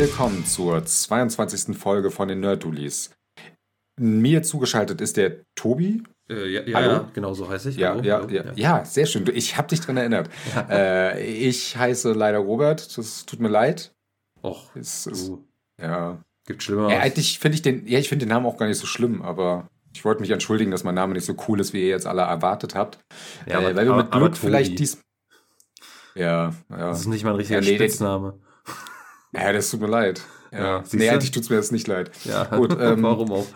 Willkommen zur 22. Folge von den Nerdulis. Mir zugeschaltet ist der Tobi. Äh, ja, ja, Hallo? ja, genau so heiße ich. Ja, Hallo, ja, hallo, ja, ja, sehr schön. Ich habe dich dran erinnert. Äh, ich heiße leider Robert. Das tut mir leid. Och, Es ist, du, ja. gibt schlimmer. ja, eigentlich finde ich den, ja, ich finde den Namen auch gar nicht so schlimm, aber ich wollte mich entschuldigen, dass mein Name nicht so cool ist, wie ihr jetzt alle erwartet habt. Ja, äh, aber- weil wir mit Glück vielleicht dies. Ja, ja. Das ist nicht mein richtiger Ja, nee, den- Spitzname. Ja, das tut mir leid. Ja. Ja, siehst nee, eigentlich tut es mir jetzt nicht leid. Ja, Gut, ähm, warum auch?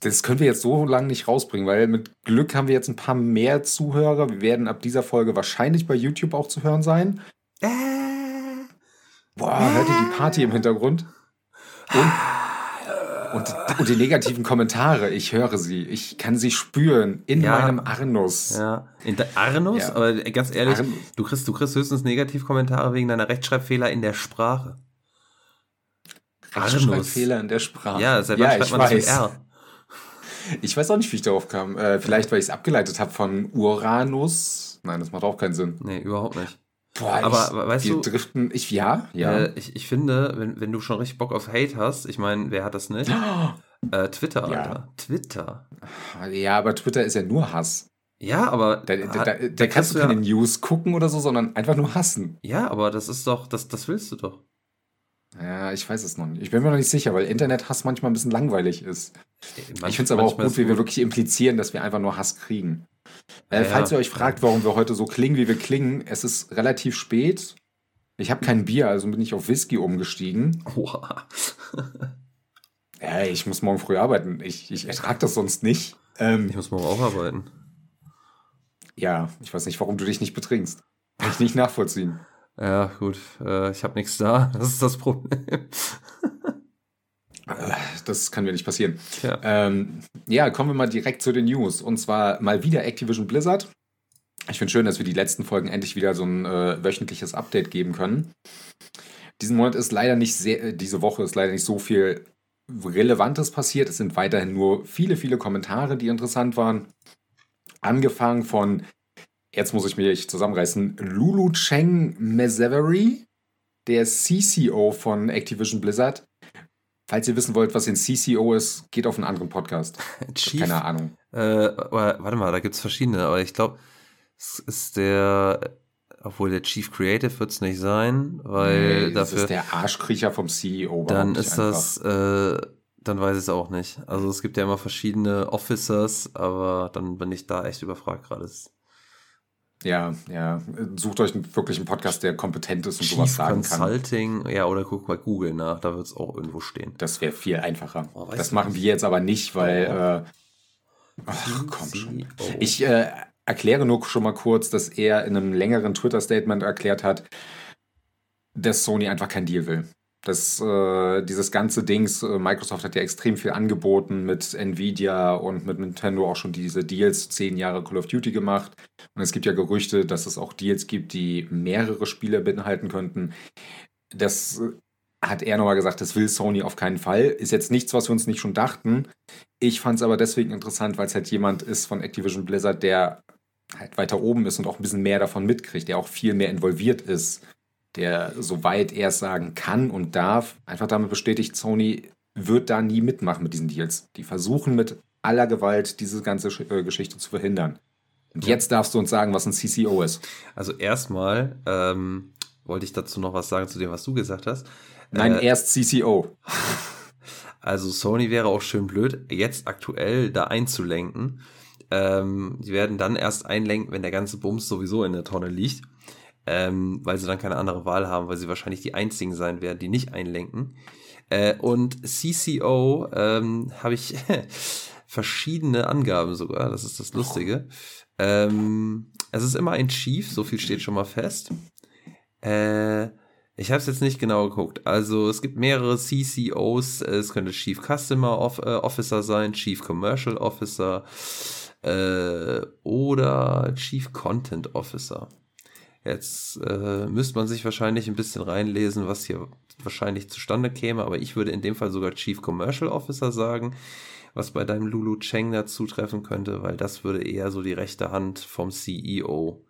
Das können wir jetzt so lange nicht rausbringen, weil mit Glück haben wir jetzt ein paar mehr Zuhörer. Wir werden ab dieser Folge wahrscheinlich bei YouTube auch zu hören sein. Äh, Boah, hört ihr die Party im Hintergrund? Und, und, und die negativen Kommentare, ich höre sie. Ich kann sie spüren in Ja. meinem Arnus. Ja, in der Arnus, Ja. aber ganz ehrlich, Arn- du kriegst, du kriegst höchstens Negativkommentare wegen deiner Rechtschreibfehler in der Sprache. Arnus. Rechtschreibfehler in der Sprache. Ja, seit wann ja schreibt ich man das mit weiß. R? Ich weiß auch nicht, wie ich darauf kam. Äh, vielleicht, weil ich es abgeleitet habe von Uranus. Nein, das macht auch keinen Sinn. Nee, überhaupt nicht. Boah, Aber ich, weißt du- driften. Ich, ja, ja. Äh, ich, ich finde, wenn, wenn du schon richtig Bock auf Hate hast, ich meine, wer hat das nicht? Äh, Twitter, Ja. Alter. Twitter. Ja, aber Twitter ist ja nur Hass. Ja, aber Da, da, da, da kannst du ja, keine News gucken oder so, sondern einfach nur hassen. ja, aber das ist doch, das, das willst du doch. Ja, ich weiß es noch nicht. Ich bin mir noch nicht sicher, weil Internethass manchmal ein bisschen langweilig ist. Manch- ich finde es aber auch gut, wie wir wirklich implizieren, dass wir einfach nur Hass kriegen. Äh, Ja, falls ihr euch fragt, warum wir heute so klingen, wie wir klingen, es ist relativ spät. Ich habe kein Bier, also bin ich auf Whisky umgestiegen. Oha. Ja, ich muss morgen früh arbeiten. Ich, ich ertrage das sonst nicht. Ähm, Ich muss morgen auch arbeiten. ja, ich weiß nicht, warum du dich nicht betrinkst. Kann ich nicht nachvollziehen. Ja, gut. Äh, ich habe nichts da. Das ist das Problem. Das kann mir nicht passieren. Tja. Ähm, ja, kommen wir mal direkt zu den News. Und zwar mal wieder Activision Blizzard. Ich finde schön, dass wir die letzten Folgen endlich wieder so ein äh, wöchentliches Update geben können. Diesen Monat ist leider nicht sehr, äh, diese Woche ist leider nicht so viel Relevantes passiert. Es sind weiterhin nur viele, viele Kommentare, die interessant waren. Angefangen von, jetzt muss ich mich zusammenreißen, Lulu Cheng Mesevery, der CCO von Activision Blizzard. Falls ihr wissen wollt, was ein CCO ist, geht auf einen anderen Podcast. Chief. Keine Ahnung. Äh, warte mal, da gibt's verschiedene, aber ich glaube, es ist der, obwohl der Chief Creative wird's nicht sein, weil Nee, das dafür. ist der Arschkriecher vom CEO. dann ist das, äh, dann weiß ich es auch nicht. Also es gibt ja immer verschiedene Officers, aber dann bin ich da echt überfragt gerade. Es- Ja, ja. Sucht euch einen, wirklich einen Podcast, der kompetent ist und sowas Chief sagen kann. Consulting, ja, oder guck mal Google nach, da wird's auch irgendwo stehen. Das wäre viel einfacher. Oh, das machen was? wir jetzt aber nicht, weil. Oh. Äh, ach, komm schon. CEO. Ich äh, erkläre nur schon mal kurz, dass er in einem längeren Twitter-Statement erklärt hat, dass Sony einfach kein Deal will. Das, äh, dieses ganze Dings, äh, Microsoft hat ja extrem viel angeboten mit Nvidia und mit Nintendo auch schon diese Deals, zehn Jahre Call of Duty gemacht. Und es gibt ja Gerüchte, dass es auch Deals gibt, die mehrere Spiele beinhalten könnten. Das äh, hat er nochmal gesagt, das will Sony auf keinen Fall. Ist jetzt nichts, was wir uns nicht schon dachten. Ich fand es aber deswegen interessant, weil es halt jemand ist von Activision Blizzard, der halt weiter oben ist und auch ein bisschen mehr davon mitkriegt, der auch viel mehr involviert ist, der soweit er es sagen kann und darf, einfach damit bestätigt, Sony wird da nie mitmachen mit diesen Deals. Die versuchen mit aller Gewalt diese ganze äh, Geschichte zu verhindern. Und jetzt darfst du uns sagen, was ein CCO ist. Also erstmal ähm, wollte ich dazu noch was sagen zu dem, was du gesagt hast. Nein, Äh, erst CCO. Also Sony wäre auch schön blöd, jetzt aktuell da einzulenken. Ähm, die werden dann erst einlenken, wenn der ganze Bums sowieso in der Tonne liegt. Ähm, weil sie dann keine andere Wahl haben, weil sie wahrscheinlich die einzigen sein werden, die nicht einlenken. Äh, und CCO ähm, habe ich verschiedene Angaben sogar, das ist das Lustige. Ähm, es ist immer ein Chief, so viel steht schon mal fest. Äh, ich habe es jetzt nicht genau geguckt. Also es gibt mehrere CCOs. Es könnte Chief Customer äh, Officer sein, Chief Commercial Officer äh, oder Chief Content Officer. Jetzt äh, müsste man sich wahrscheinlich ein bisschen reinlesen, was hier wahrscheinlich zustande käme, aber ich würde in dem Fall sogar Chief Commercial Officer sagen, was bei deinem Lulu Cheng dazu treffen könnte, weil das würde eher so die rechte Hand vom CEO,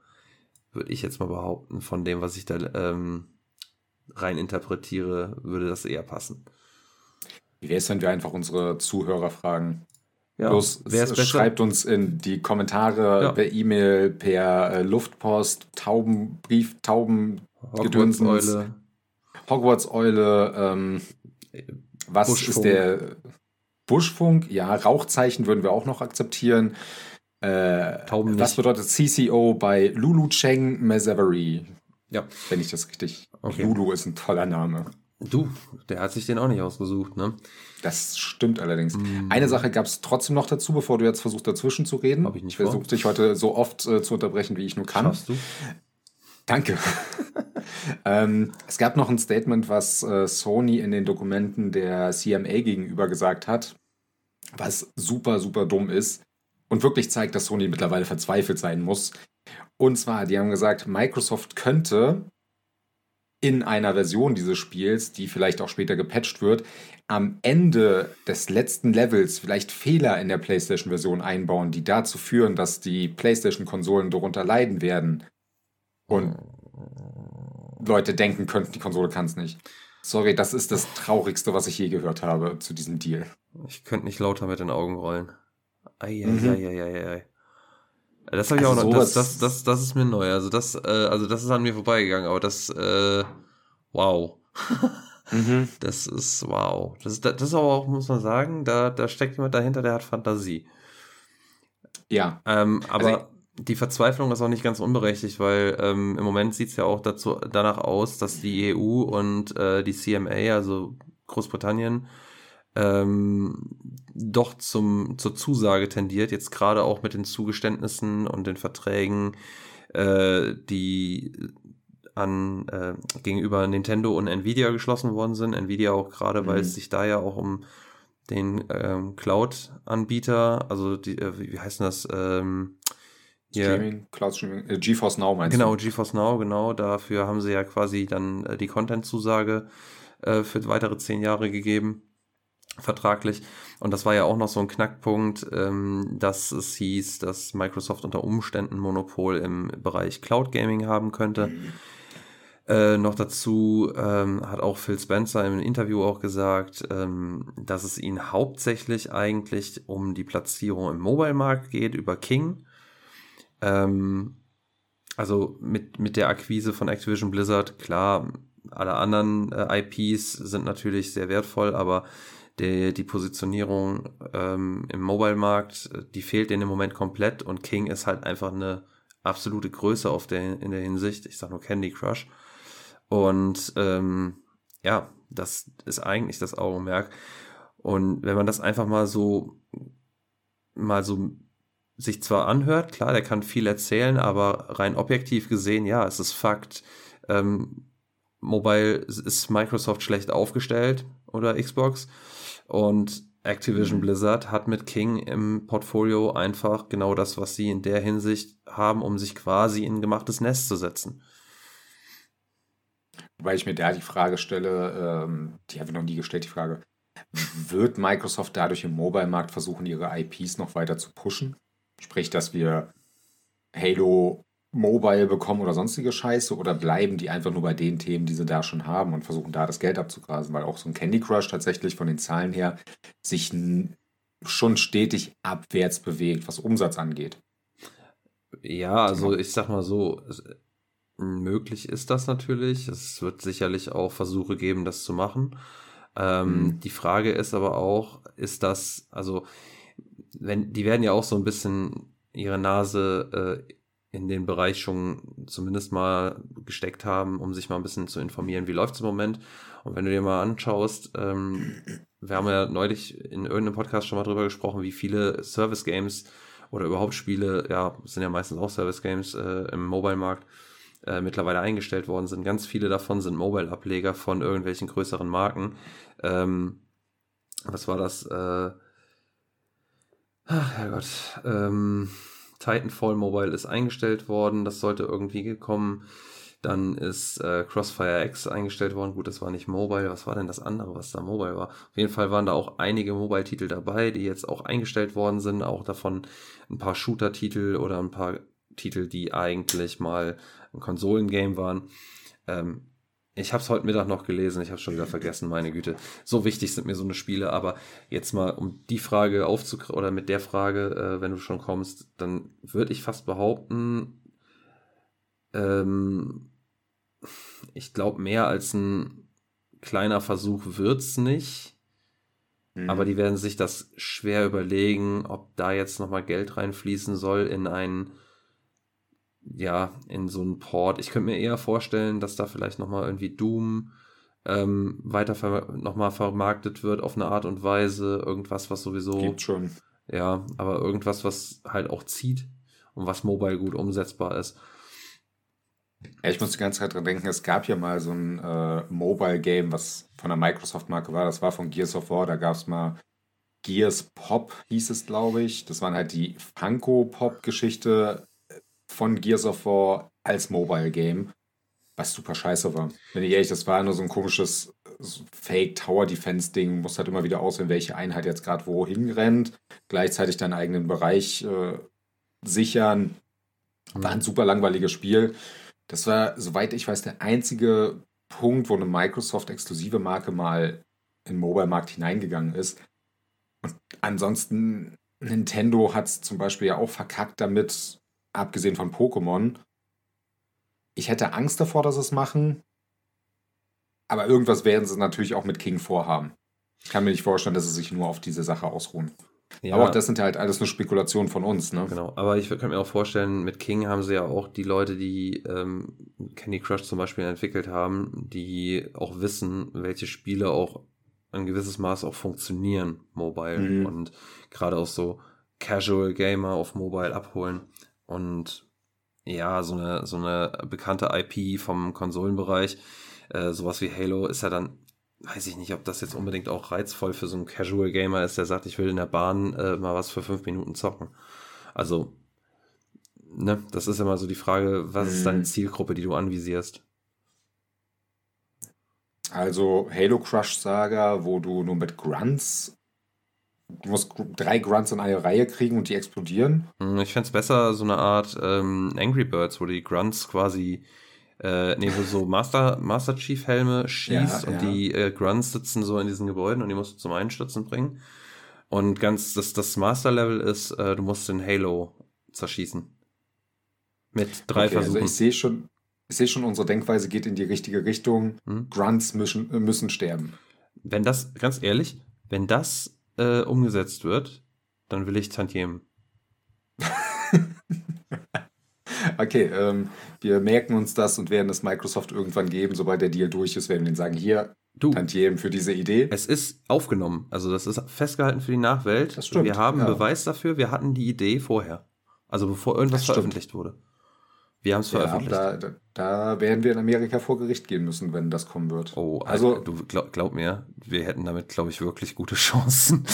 würde ich jetzt mal behaupten, von dem, was ich da ähm, rein interpretiere, würde das eher passen. Wie wäre es, wenn wir einfach unsere Zuhörer fragen? Ja, Bloß schreibt uns in die Kommentare ja. per E-Mail, per äh, Luftpost, Taubenbrief, Tauben, Hogwarts-Eule. Hogwarts-Eule, ähm, was Buschfunk. ist der Buschfunk? Ja, Rauchzeichen würden wir auch noch akzeptieren. Äh, was bedeutet CCO bei Lulu Cheng Mazavery? Ja. Wenn ich das richtig. Okay. Lulu ist ein toller Name. Du, der hat sich den auch nicht ausgesucht, ne? Das stimmt allerdings. Mm. Eine Sache gab es trotzdem noch dazu, bevor du jetzt versuchst, dazwischen zu reden. Hab ich nicht Ich versuche dich heute so oft äh, zu unterbrechen, wie ich nur kann. Schaffst du? Danke. ähm, es gab noch ein Statement, was äh, Sony in den Dokumenten der CMA gegenüber gesagt hat, was super, super dumm ist und wirklich zeigt, dass Sony mittlerweile verzweifelt sein muss. Und zwar, die haben gesagt, Microsoft könnte in einer Version dieses Spiels, die vielleicht auch später gepatcht wird, am Ende des letzten Levels vielleicht Fehler in der PlayStation-Version einbauen, die dazu führen, dass die PlayStation-Konsolen darunter leiden werden. Und Leute denken könnten, die Konsole kann es nicht. Sorry, das ist das Traurigste, was ich je gehört habe zu diesem Deal. Ich könnte nicht lauter mit den Augen rollen. Eieieiei. Mhm. Das habe ich also auch noch. Das, das, das, das ist mir neu. Also das, äh, also das ist an mir vorbeigegangen, aber das, äh, wow. mhm. Das ist wow. Das ist, das ist aber auch, muss man sagen, da, da steckt jemand dahinter, der hat Fantasie. Ja. Ähm, aber also die Verzweiflung ist auch nicht ganz unberechtigt, weil ähm, im Moment sieht es ja auch dazu, danach aus, dass die EU und äh, die CMA, also Großbritannien, ähm, doch zum, zur Zusage tendiert, jetzt gerade auch mit den Zugeständnissen und den Verträgen, äh, die an äh, gegenüber Nintendo und Nvidia geschlossen worden sind. Nvidia auch gerade, mhm. weil es sich da ja auch um den ähm, Cloud-Anbieter, also die, äh, wie, heißt das? Ähm, Streaming, Cloud Streaming, äh, GeForce Now meinst genau, du? Genau, GeForce Now, genau. Dafür haben sie ja quasi dann äh, die Content-Zusage äh, für weitere zehn Jahre gegeben vertraglich. Und das war ja auch noch so ein Knackpunkt, ähm, dass es hieß, dass Microsoft unter Umständen Monopol im Bereich Cloud Gaming haben könnte. Mhm. Äh, noch dazu ähm, hat auch Phil Spencer im Interview auch gesagt, ähm, dass es ihnen hauptsächlich eigentlich um die Platzierung im Mobile-Markt geht über King. Ähm, also mit, mit der Akquise von Activision Blizzard, klar, alle anderen äh, IPs sind natürlich sehr wertvoll, aber der, die Positionierung ähm, im Mobile-Markt, die fehlt denen im Moment komplett und King ist halt einfach eine absolute Größe auf der, in der Hinsicht. Ich sag nur Candy Crush. Und ähm, ja, das ist eigentlich das Augenmerk. Und wenn man das einfach mal so, mal so sich zwar anhört, klar, der kann viel erzählen, aber rein objektiv gesehen, ja, es ist Fakt. Ähm, Mobile ist Microsoft schlecht aufgestellt oder Xbox. Und Activision mhm. Blizzard hat mit King im Portfolio einfach genau das, was sie in der Hinsicht haben, um sich quasi in ein gemachtes Nest zu setzen. Wobei ich mir da die Frage stelle, ähm, die habe ich noch nie gestellt, die Frage, wird Microsoft dadurch im Mobile-Markt versuchen, ihre IPs noch weiter zu pushen? Sprich, dass wir Halo Mobile bekommen oder sonstige Scheiße oder bleiben die einfach nur bei den Themen, die sie da schon haben und versuchen da das Geld abzugrasen, weil auch so ein Candy Crush tatsächlich von den Zahlen her sich schon stetig abwärts bewegt, was Umsatz angeht. Ja, also ich sag mal so, möglich ist das natürlich. Es wird sicherlich auch Versuche geben, das zu machen. Ähm, mhm. Die Frage ist aber auch, ist das, also, wenn, die werden ja auch so ein bisschen ihre Nase äh, in den Bereich schon zumindest mal gesteckt haben, um sich mal ein bisschen zu informieren, wie läuft es im Moment. Und wenn du dir mal anschaust, ähm, wir haben ja neulich in irgendeinem Podcast schon mal drüber gesprochen, wie viele Service Games oder überhaupt Spiele, ja, sind ja meistens auch Service Games äh, im Mobile-Markt, äh, mittlerweile eingestellt worden sind. Ganz viele davon sind Mobile-Ableger von irgendwelchen größeren Marken. Ähm, was war das? Äh, ach, Herrgott. Ähm, Titanfall Mobile ist eingestellt worden, das sollte irgendwie gekommen. Dann ist äh, Crossfire X eingestellt worden. Gut, das war nicht Mobile. Was war denn das andere, was da Mobile war? Auf jeden Fall waren da auch einige Mobile-Titel dabei, die jetzt auch eingestellt worden sind. Auch davon ein paar Shooter-Titel oder ein paar Titel, die eigentlich mal ein Konsolengame waren. Ähm, Ich habe es heute Mittag noch gelesen, ich habe schon wieder vergessen, meine Güte. So wichtig sind mir so eine Spiele, aber jetzt mal um die Frage aufzukriegen, oder mit der Frage, äh, wenn du schon kommst, dann würde ich fast behaupten, ähm, ich glaube, mehr als ein kleiner Versuch wird's nicht. Mhm. Aber die werden sich das schwer überlegen, ob da jetzt nochmal Geld reinfließen soll in einen ja, in so einen Port. Ich könnte mir eher vorstellen, dass da vielleicht nochmal irgendwie Doom ähm, weiter ver nochmal vermarktet wird auf eine Art und Weise. Irgendwas, was sowieso. Gibt schon. Ja, aber irgendwas, was halt auch zieht und was mobile gut umsetzbar ist. Ja, ich muss die ganze Zeit dran denken, es gab ja mal so ein äh, Mobile-Game, was von der Microsoft-Marke war. Das war von Gears of War. Da gab es mal Gears Pop, hieß es, glaube ich. Das waren halt die Funko-Pop-Geschichte von Gears of War als Mobile Game, was super scheiße war. Wenn ich ehrlich, das war nur so ein komisches Fake Tower Defense Ding, muss halt immer wieder auswählen, welche Einheit jetzt gerade wohin rennt, gleichzeitig deinen eigenen Bereich äh, sichern. War ein super langweiliges Spiel. Das war, soweit ich weiß, der einzige Punkt, wo eine Microsoft-exklusive Marke mal in den Mobile-Markt hineingegangen ist. Und ansonsten, Nintendo hat es zum Beispiel ja auch verkackt damit, abgesehen von Pokémon. Ich hätte Angst davor, dass sie es machen. Aber irgendwas werden sie natürlich auch mit King vorhaben. Ich kann mir nicht vorstellen, dass sie sich nur auf diese Sache ausruhen. Ja, aber auch das sind halt alles nur Spekulationen von uns, ne? Genau, aber ich könnte mir auch vorstellen, mit King haben sie ja auch die Leute, die ähm, Candy Crush zum Beispiel entwickelt haben, die auch wissen, welche Spiele auch ein gewisses Maß auch funktionieren, mobile. Mhm. Und gerade auch so Casual Gamer auf Mobile abholen. Und ja, so eine, so eine bekannte IP vom Konsolenbereich, äh, sowas wie Halo, ist ja dann, weiß ich nicht, ob das jetzt unbedingt auch reizvoll für so einen Casual Gamer ist, der sagt, ich will in der Bahn äh, mal was für fünf Minuten zocken. Also, ne, das ist immer so die Frage, was ist deine mhm. Zielgruppe, die du anvisierst? Also Halo Crush Saga, wo du nur mit Grunts du musst drei Grunts in eine Reihe kriegen und die explodieren. Hm, ich fände es besser, so eine Art ähm, Angry Birds, wo die Grunts quasi äh, nee, wo so Master, Master Chief Helme schießt ja, und ja. die äh, Grunts sitzen so in diesen Gebäuden und die musst du zum Einstürzen bringen. Und ganz, das, das Master Level ist, äh, du musst den Halo zerschießen. Mit drei okay, also Versuchen. Also ich sehe schon, ich sehe schon, unsere Denkweise geht in die richtige Richtung. Hm? Grunts müssen, müssen sterben. Wenn das, ganz ehrlich, wenn das äh, umgesetzt wird, dann will ich Tantiemen. okay, ähm, wir merken uns das und werden es Microsoft irgendwann geben. Sobald der Deal durch ist, werden wir ihnen sagen, hier, du, Tantiemen für diese Idee. Es ist aufgenommen, also das ist festgehalten für die Nachwelt. Das stimmt. Wir haben ja. Beweis dafür, wir hatten die Idee vorher. Also bevor irgendwas veröffentlicht wurde. Wir haben es veröffentlicht. Ja, da, da, werden wir in Amerika vor Gericht gehen müssen, wenn das kommen wird. Oh, also, du glaub, glaub mir, wir hätten damit, glaube ich, wirklich gute Chancen.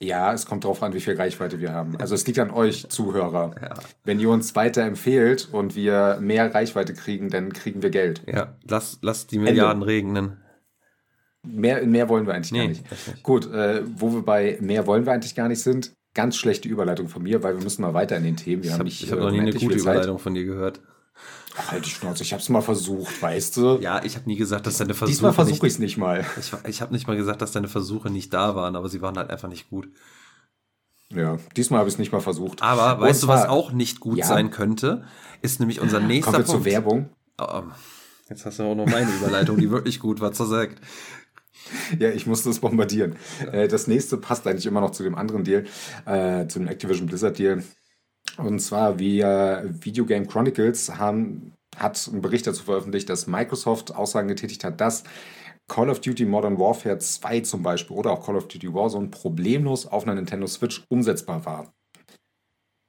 Ja, es kommt darauf an, wie viel Reichweite wir haben. Also es liegt an euch, Zuhörer. Ja. Wenn ihr uns weiterempfehlt und wir mehr Reichweite kriegen, dann kriegen wir Geld. Ja, lass, lass die Milliarden Ende. regnen. Mehr, mehr wollen wir eigentlich nee, gar nicht. nicht. Gut, äh, wo wir bei mehr wollen wir eigentlich gar nicht sind, ganz schlechte Überleitung von mir, weil wir müssen mal weiter in den Themen. Wir ich habe hab noch nie eine gute Überleitung von dir gehört. Ach, halt die Schnauze, ich habe es mal versucht, weißt du? Ja, ich habe nie gesagt, dass deine Versuche. Diesmal versuche ich es nicht mal. Ich, ich habe nicht mal gesagt, dass deine Versuche nicht da waren, aber sie waren halt einfach nicht gut. Ja, diesmal habe ich es nicht mal versucht. Aber weißt du, was auch nicht gut ja. sein könnte? Ist nämlich unser nächster Kommen wir Punkt. zur Werbung. Oh, jetzt hast du auch noch meine Überleitung, die wirklich gut war, zersagt. ja, ich musste es bombardieren. Ja. Äh, das nächste passt eigentlich immer noch zu dem anderen Deal, äh, zum Activision Blizzard Deal. Und zwar, wir Video Game Chronicles haben, hat einen Bericht dazu veröffentlicht, dass Microsoft Aussagen getätigt hat, dass Call of Duty Modern Warfare 2 zum Beispiel oder auch Call of Duty Warzone problemlos auf einer Nintendo Switch umsetzbar war.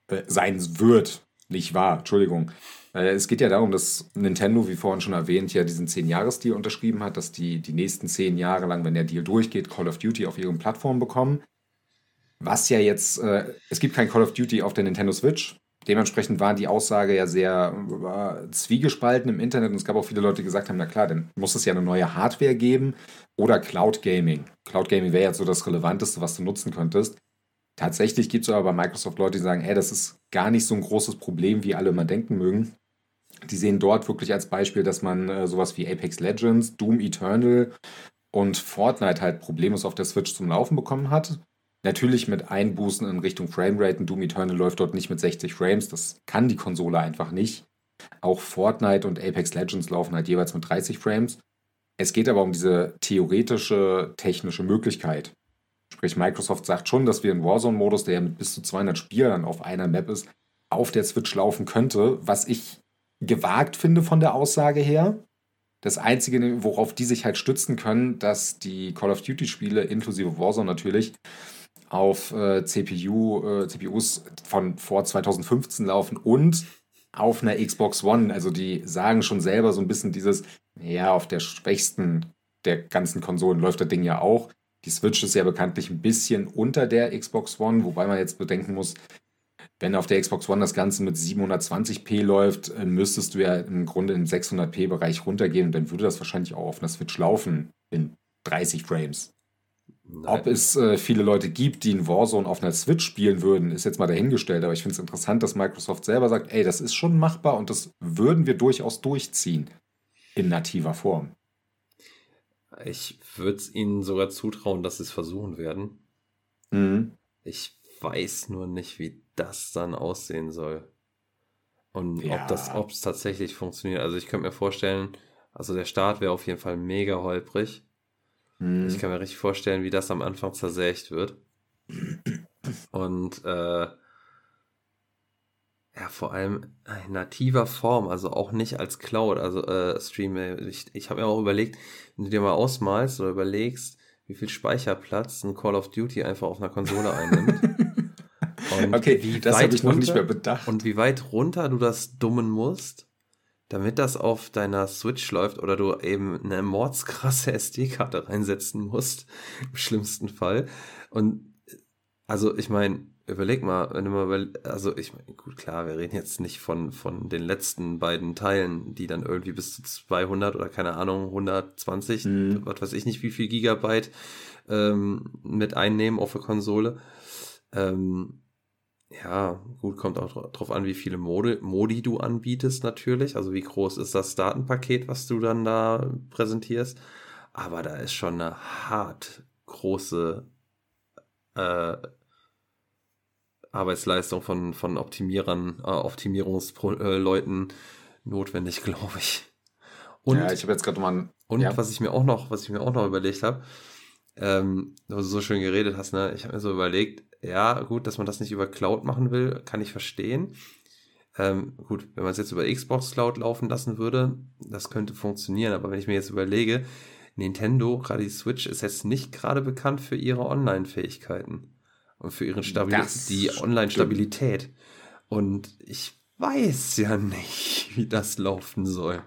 Äh, sein wird, nicht wahr, Entschuldigung. Äh, es geht ja darum, dass Nintendo, wie vorhin schon erwähnt, ja diesen 10-Jahres-Deal unterschrieben hat, dass die die nächsten 10 Jahre lang, wenn der Deal durchgeht, Call of Duty auf ihren Plattformen bekommen. Was ja jetzt, äh, es gibt kein Call of Duty auf der Nintendo Switch. Dementsprechend war die Aussage ja sehr äh, zwiegespalten im Internet und es gab auch viele Leute, die gesagt haben, na klar, dann muss es ja eine neue Hardware geben oder Cloud Gaming. Cloud Gaming wäre jetzt so das Relevanteste, was du nutzen könntest. Tatsächlich gibt es aber bei Microsoft Leute, die sagen, ey, das ist gar nicht so ein großes Problem, wie alle immer denken mögen. Die sehen dort wirklich als Beispiel, dass man äh, sowas wie Apex Legends, Doom Eternal und Fortnite halt problemlos auf der Switch zum Laufen bekommen hat. Natürlich mit Einbußen in Richtung Framerate. Doom Eternal läuft dort nicht mit 60 Frames. Das kann die Konsole einfach nicht. Auch Fortnite und Apex Legends laufen halt jeweils mit 30 Frames. Es geht aber um diese theoretische technische Möglichkeit. Sprich, Microsoft sagt schon, dass wir einen Warzone-Modus, der ja mit bis zu 200 Spielern auf einer Map ist, auf der Switch laufen könnte, was ich gewagt finde von der Aussage her. Das Einzige, worauf die sich halt stützen können, dass die Call of Duty-Spiele, inklusive Warzone natürlich, auf äh, CPU, äh, CPUs von vor 2015 laufen und auf einer Xbox One. Also die sagen schon selber so ein bisschen dieses, ja, auf der schwächsten der ganzen Konsolen läuft das Ding ja auch. Die Switch ist ja bekanntlich ein bisschen unter der Xbox One, wobei man jetzt bedenken muss, wenn auf der Xbox One das Ganze mit 720p läuft, äh, müsstest du ja im Grunde im 600p-Bereich runtergehen und dann würde das wahrscheinlich auch auf einer Switch laufen in 30 Frames. Nein. Ob es äh, viele Leute gibt, die in Warzone auf einer Switch spielen würden, ist jetzt mal dahingestellt. Aber ich finde es interessant, dass Microsoft selber sagt, ey, das ist schon machbar und das würden wir durchaus durchziehen in nativer Form. Ich würde es ihnen sogar zutrauen, dass sie es versuchen werden. Mhm. Ich weiß nur nicht, wie das dann aussehen soll. Und ja. ob das, ob es tatsächlich funktioniert. Also ich könnte mir vorstellen, also der Start wäre auf jeden Fall mega holprig. Hm. Ich kann mir richtig vorstellen, wie das am Anfang zersägt wird. Und äh, ja, vor allem in nativer Form, also auch nicht als Cloud, also äh, Stream. Ich, ich habe mir auch überlegt, wenn du dir mal ausmalst oder überlegst, wie viel Speicherplatz ein Call of Duty einfach auf einer Konsole einnimmt. Und okay, wie das habe ich noch nicht mehr bedacht. Und wie weit runter du das dummen musst, damit das auf deiner Switch läuft oder du eben eine mordskrasse SD-Karte reinsetzen musst, im schlimmsten Fall. Und also ich meine, überleg mal, wenn du mal, also ich meine, gut, klar, wir reden jetzt nicht von, von den letzten beiden Teilen, die dann irgendwie bis zu 200 oder keine Ahnung, 120, mhm. was weiß ich nicht, wie viel Gigabyte ähm, mit einnehmen auf der Konsole. Ähm, ja, gut, kommt auch drauf an, wie viele Modi, Modi du anbietest natürlich. Also wie groß ist das Datenpaket, was du dann da präsentierst. Aber da ist schon eine hart große äh, Arbeitsleistung von, von Optimierern, äh, Optimierungsleuten notwendig, glaube ich. Und, ja, ich habe jetzt gerade mal ein, Und ja. was ich mir auch noch, was ich mir auch noch überlegt habe, ähm, du so schön geredet hast, ne? Ich habe mir so überlegt, ja, gut, dass man das nicht über Cloud machen will, kann ich verstehen. Ähm, gut, wenn man es jetzt über Xbox Cloud laufen lassen würde, das könnte funktionieren. Aber wenn ich mir jetzt überlege, Nintendo, gerade die Switch, ist jetzt nicht gerade bekannt für ihre Online-Fähigkeiten und für ihren Stabil die Online-Stabilität. Und ich weiß ja nicht, wie das laufen soll.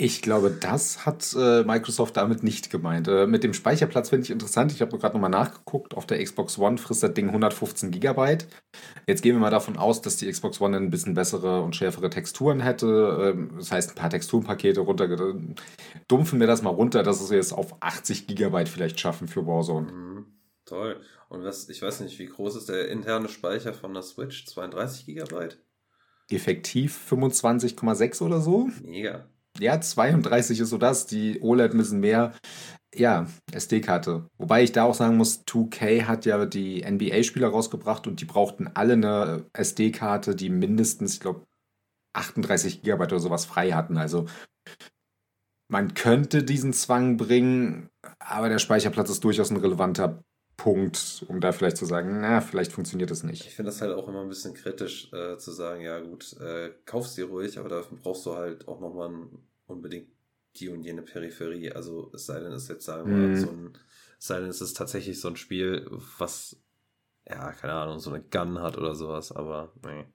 Ich glaube, das hat äh, Microsoft damit nicht gemeint. Äh, mit dem Speicherplatz finde ich interessant. Ich habe gerade nochmal nachgeguckt. Auf der Xbox One frisst das Ding 115 Gigabyte. Jetzt gehen wir mal davon aus, dass die Xbox One ein bisschen bessere und schärfere Texturen hätte. Ähm, das heißt, ein paar Texturenpakete runter. Dumpfen wir das mal runter, dass wir es auf 80 Gigabyte vielleicht schaffen für Warzone. Mhm, toll. Und was, ich weiß nicht, wie groß ist der interne Speicher von der Switch? 32 Gigabyte? Effektiv 25,6 oder so. Mega ja, 32 ist so das. Die OLED müssen mehr. Ja, SD-Karte. Wobei ich da auch sagen muss, 2K hat ja die NBA-Spieler rausgebracht und die brauchten alle eine SD-Karte, die mindestens, ich glaube, 38 GB oder sowas frei hatten. Also man könnte diesen Zwang bringen, aber der Speicherplatz ist durchaus ein relevanter Punkt, um da vielleicht zu sagen, na, vielleicht funktioniert das nicht. Ich finde das halt auch immer ein bisschen kritisch äh, zu sagen, ja gut, äh, kaufst dir ruhig, aber dafür brauchst du halt auch nochmal unbedingt die und jene Peripherie. Also es sei denn, es ist jetzt sagen wir mhm. so ein, es sei denn, es ist tatsächlich so ein Spiel, was, ja, keine Ahnung, so eine Gun hat oder sowas, aber nee.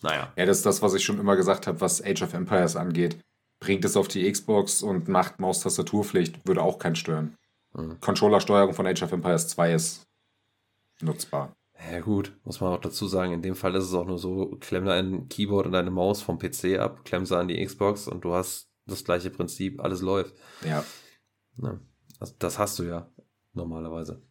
Naja. Ja, das ist das, was ich schon immer gesagt habe, was Age of Empires angeht. Bringt es auf die Xbox und macht Maustastaturpflicht, würde auch keinen stören. Mhm. Controller-Steuerung von Age of Empires 2 ist nutzbar. Ja gut, muss man auch dazu sagen, in dem Fall ist es auch nur so, klemm dein Keyboard und deine Maus vom PC ab, klemm sie an die Xbox und du hast das gleiche Prinzip, alles läuft. Ja. ja. Also das hast du ja normalerweise.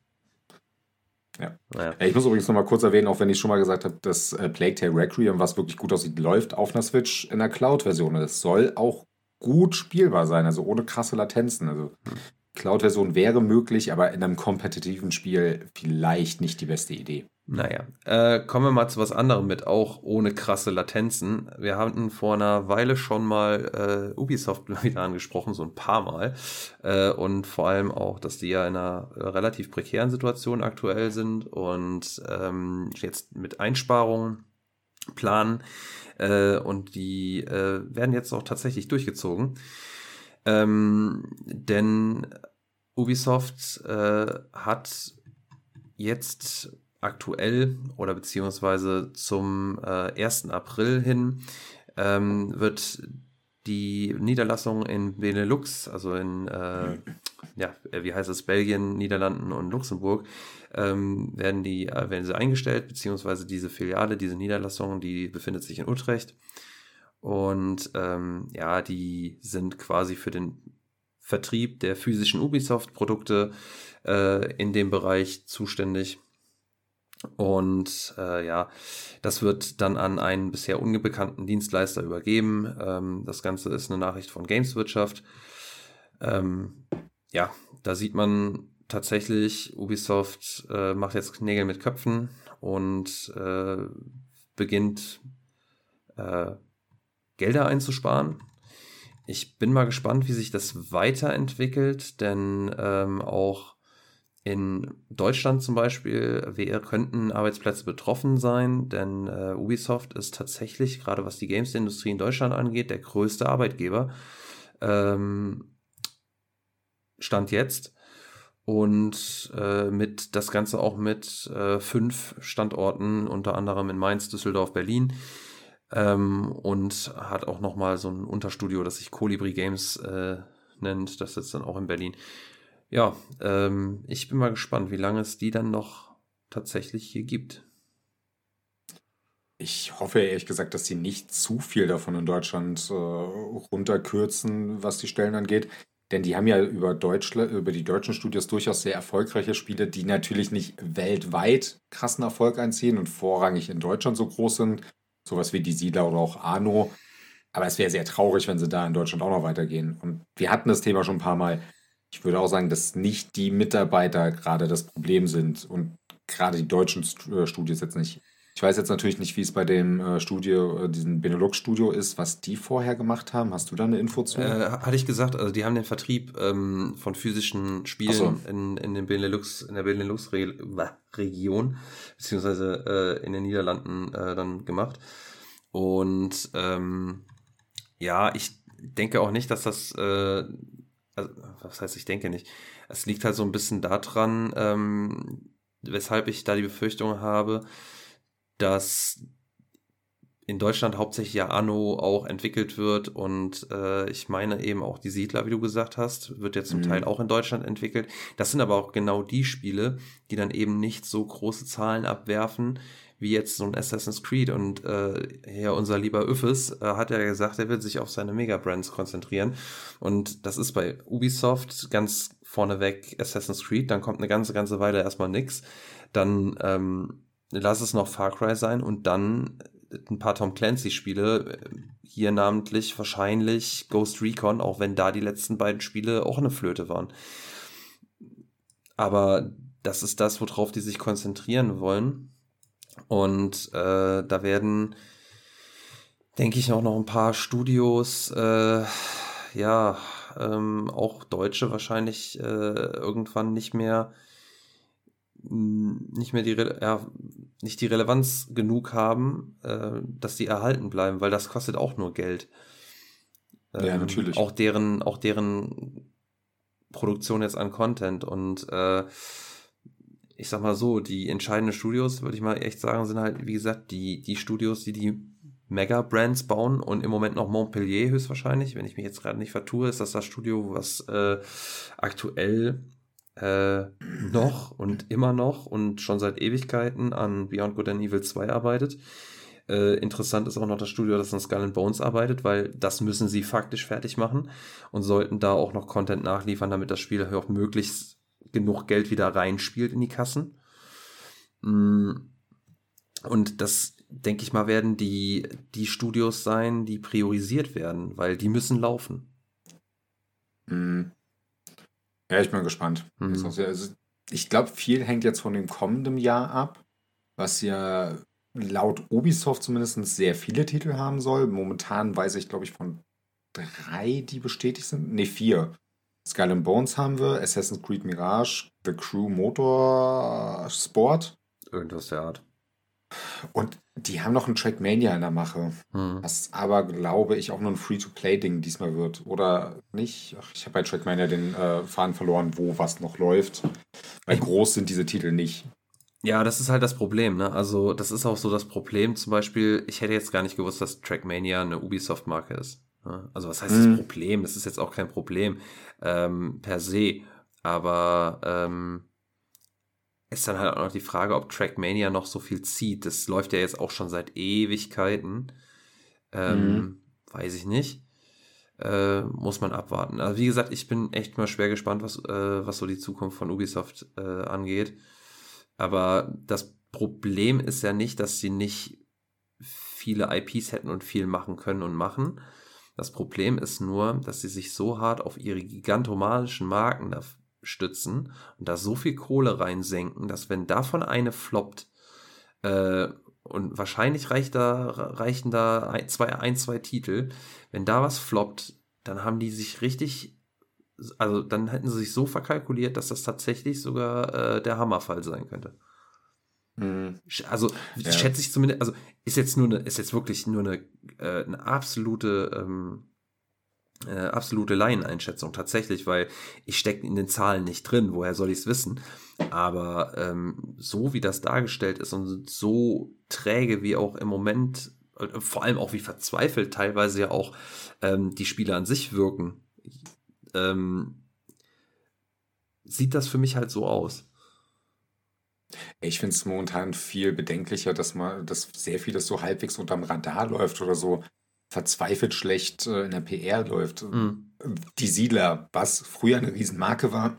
Ja. Naja. Ich muss übrigens noch mal kurz erwähnen, auch wenn ich schon mal gesagt habe, dass äh, Plague Tale Requiem, was wirklich gut aussieht, läuft auf einer Switch in der Cloud-Version. Es soll auch gut spielbar sein, also ohne krasse Latenzen. Also hm. Cloud-Version wäre möglich, aber in einem kompetitiven Spiel vielleicht nicht die beste Idee. Naja, äh, kommen wir mal zu was anderem mit, auch ohne krasse Latenzen. Wir hatten vor einer Weile schon mal äh, Ubisoft wieder angesprochen, so ein paar Mal. Äh, und vor allem auch, dass die ja in einer relativ prekären Situation aktuell sind und ähm, jetzt mit Einsparungen planen. Äh, und die äh, werden jetzt auch tatsächlich durchgezogen. Ähm, denn Ubisoft äh, hat jetzt aktuell oder beziehungsweise zum äh, 1. April hin ähm, wird die Niederlassung in Benelux, also in, äh, ja, wie heißt es, Belgien, Niederlanden und Luxemburg, ähm, werden die, äh, werden sie eingestellt, beziehungsweise diese Filiale, diese Niederlassung, die befindet sich in Utrecht. Und ähm, ja, die sind quasi für den Vertrieb der physischen Ubisoft-Produkte äh, in dem Bereich zuständig. Und äh, ja, das wird dann an einen bisher unbekannten Dienstleister übergeben. Ähm, das Ganze ist eine Nachricht von Gameswirtschaft. Ähm, ja, da sieht man tatsächlich, Ubisoft äh, macht jetzt Nägel mit Köpfen und äh, beginnt äh, Gelder einzusparen. Ich bin mal gespannt, wie sich das weiterentwickelt, denn ähm, auch in Deutschland zum Beispiel wer könnten Arbeitsplätze betroffen sein, denn äh, Ubisoft ist tatsächlich, gerade was die Games-Industrie in Deutschland angeht, der größte Arbeitgeber. Ähm, Stand jetzt. Und äh, mit das Ganze auch mit äh, fünf Standorten, unter anderem in Mainz, Düsseldorf, Berlin. Ähm, und hat auch nochmal so ein Unterstudio, das sich Colibri Games äh, nennt. Das sitzt dann auch in Berlin. Ja, ähm, ich bin mal gespannt, wie lange es die dann noch tatsächlich hier gibt. Ich hoffe ehrlich gesagt, dass sie nicht zu viel davon in Deutschland äh, runterkürzen, was die Stellen angeht. Denn die haben ja über, Deutschland, über die deutschen Studios durchaus sehr erfolgreiche Spiele, die natürlich nicht weltweit krassen Erfolg einziehen und vorrangig in Deutschland so groß sind. Sowas wie die Siedler oder auch Arno. Aber es wäre sehr traurig, wenn sie da in Deutschland auch noch weitergehen. Und wir hatten das Thema schon ein paar Mal ich würde auch sagen, dass nicht die Mitarbeiter gerade das Problem sind und gerade die deutschen äh, Studios jetzt nicht. Ich weiß jetzt natürlich nicht, wie es bei dem äh, Studio, äh, diesem Benelux-Studio ist, was die vorher gemacht haben. Hast du da eine Info zu? Äh, hatte ich gesagt, also die haben den Vertrieb ähm, von physischen Spielen so. in, in, den Benelux, in der Benelux-Region, beziehungsweise äh, in den Niederlanden dann gemacht. Und ähm, ja, ich denke auch nicht, dass das also, was heißt, ich denke nicht. Es liegt halt so ein bisschen daran, ähm, weshalb ich da die Befürchtung habe, dass in Deutschland hauptsächlich ja Anno auch entwickelt wird und äh, ich meine eben auch die Siedler, wie du gesagt hast, wird ja zum mhm. Teil auch in Deutschland entwickelt. Das sind aber auch genau die Spiele, die dann eben nicht so große Zahlen abwerfen, wie jetzt so ein Assassin's Creed. Und äh, ja, unser lieber Üffes äh, hat ja gesagt, er will sich auf seine Mega-Brands konzentrieren. Und das ist bei Ubisoft ganz vorneweg Assassin's Creed. Dann kommt eine ganze, ganze Weile erstmal nix. Dann ähm, lass es noch Far Cry sein und dann ein paar Tom Clancy-Spiele. Hier namentlich wahrscheinlich Ghost Recon, auch wenn da die letzten beiden Spiele auch eine Flöte waren. Aber das ist das, worauf die sich konzentrieren wollen. Und äh, da werden, denke ich, auch noch ein paar Studios, äh, ja, ähm, auch Deutsche wahrscheinlich äh, irgendwann nicht mehr nicht mehr die ja, nicht die Relevanz genug haben, äh, dass die erhalten bleiben, weil das kostet auch nur Geld. Ähm, ja, natürlich. Auch deren, auch deren Produktion jetzt an Content und äh, ich sag mal so, die entscheidenden Studios, würde ich mal echt sagen, sind halt, wie gesagt, die, die Studios, die die Mega-Brands bauen und im Moment noch Montpellier höchstwahrscheinlich, wenn ich mich jetzt gerade nicht vertue, ist das das Studio, was äh, aktuell äh, noch und immer noch und schon seit Ewigkeiten an Beyond Good and Evil 2 arbeitet. Äh, interessant ist auch noch das Studio, das an Skull Bones arbeitet, weil das müssen sie faktisch fertig machen und sollten da auch noch Content nachliefern, damit das Spiel auch möglichst genug Geld wieder reinspielt in die Kassen. Mm, und das, denke ich mal, werden die, die Studios sein, die priorisiert werden, weil die müssen laufen. Mhm. Ja, ich bin gespannt. Mhm. Also, ich glaube, viel hängt jetzt von dem kommenden Jahr ab, was ja laut Ubisoft zumindest sehr viele Titel haben soll. Momentan weiß ich, glaube ich, von drei, die bestätigt sind. Ne, vier. Skull and Bones haben wir, Assassin's Creed Mirage, The Crew Motorsport. Irgendwas der Art. Und die haben noch ein Trackmania in der Mache, Hm. was aber, glaube ich, auch nur ein Free-to-Play-Ding diesmal wird. Oder nicht? Ach, ich habe bei Trackmania den äh, Faden verloren, wo was noch läuft. Weil groß sind diese Titel nicht. Ja, das ist halt das Problem, ne? Also, das ist auch so das Problem. Zum Beispiel, ich hätte jetzt gar nicht gewusst, dass Trackmania eine Ubisoft-Marke ist. ne? Also, was heißt Mhm. das Problem? Das ist jetzt auch kein Problem ähm, per se. Aber ähm, ist dann halt auch noch die Frage, ob Trackmania noch so viel zieht. Das läuft ja jetzt auch schon seit Ewigkeiten. Ähm, Mhm. Weiß ich nicht. Äh, muss man abwarten. Also wie gesagt, ich bin echt mal schwer gespannt, was, äh, was so die Zukunft von Ubisoft äh, angeht. Aber das Problem ist ja nicht, dass sie nicht viele IPs hätten und viel machen können und machen. Das Problem ist nur, dass sie sich so hart auf ihre gigantomanischen Marken da stützen und da so viel Kohle reinsenken, dass wenn davon eine floppt, äh, und wahrscheinlich reicht da, reichen da ein, zwei, ein, zwei Titel, wenn da was floppt, dann haben die sich richtig, also dann hätten sie sich so verkalkuliert, dass das tatsächlich sogar äh, der Hammerfall sein könnte. Mhm. Also Ja. schätze ich zumindest, also ist jetzt nur eine, ist jetzt wirklich nur eine, äh, eine absolute, ähm, äh, absolute Laieneinschätzung tatsächlich, weil ich stecke in den Zahlen nicht drin, woher soll ich es wissen? Aber ähm, so wie das dargestellt ist und so träge wie auch im Moment, äh, vor allem auch wie verzweifelt teilweise ja auch ähm, die Spiele an sich wirken, ähm, sieht das für mich halt so aus. Ich finde es momentan viel bedenklicher, dass man, dass sehr vieles so halbwegs unterm Radar läuft oder so verzweifelt schlecht äh, in der PR läuft. Mhm. Die Siedler, was früher eine Riesenmarke war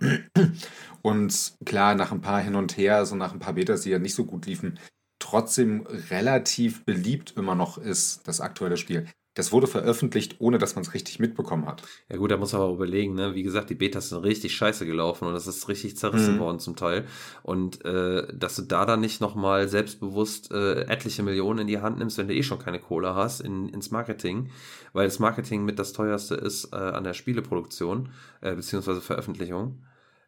und klar, nach ein paar hin und her, so nach ein paar Betas, die ja nicht so gut liefen, trotzdem relativ beliebt immer noch ist, das aktuelle Spiel. Das wurde veröffentlicht, ohne dass man es richtig mitbekommen hat. Ja gut, da muss man aber überlegen, ne? Wie gesagt, die Betas sind richtig scheiße gelaufen und das ist richtig zerrissen Mhm. worden zum Teil. Und äh, dass du da dann nicht nochmal selbstbewusst äh, etliche Millionen in die Hand nimmst, wenn du eh schon keine Kohle hast, in, ins Marketing, weil das Marketing mit das teuerste ist äh, an der Spieleproduktion, äh, beziehungsweise Veröffentlichung.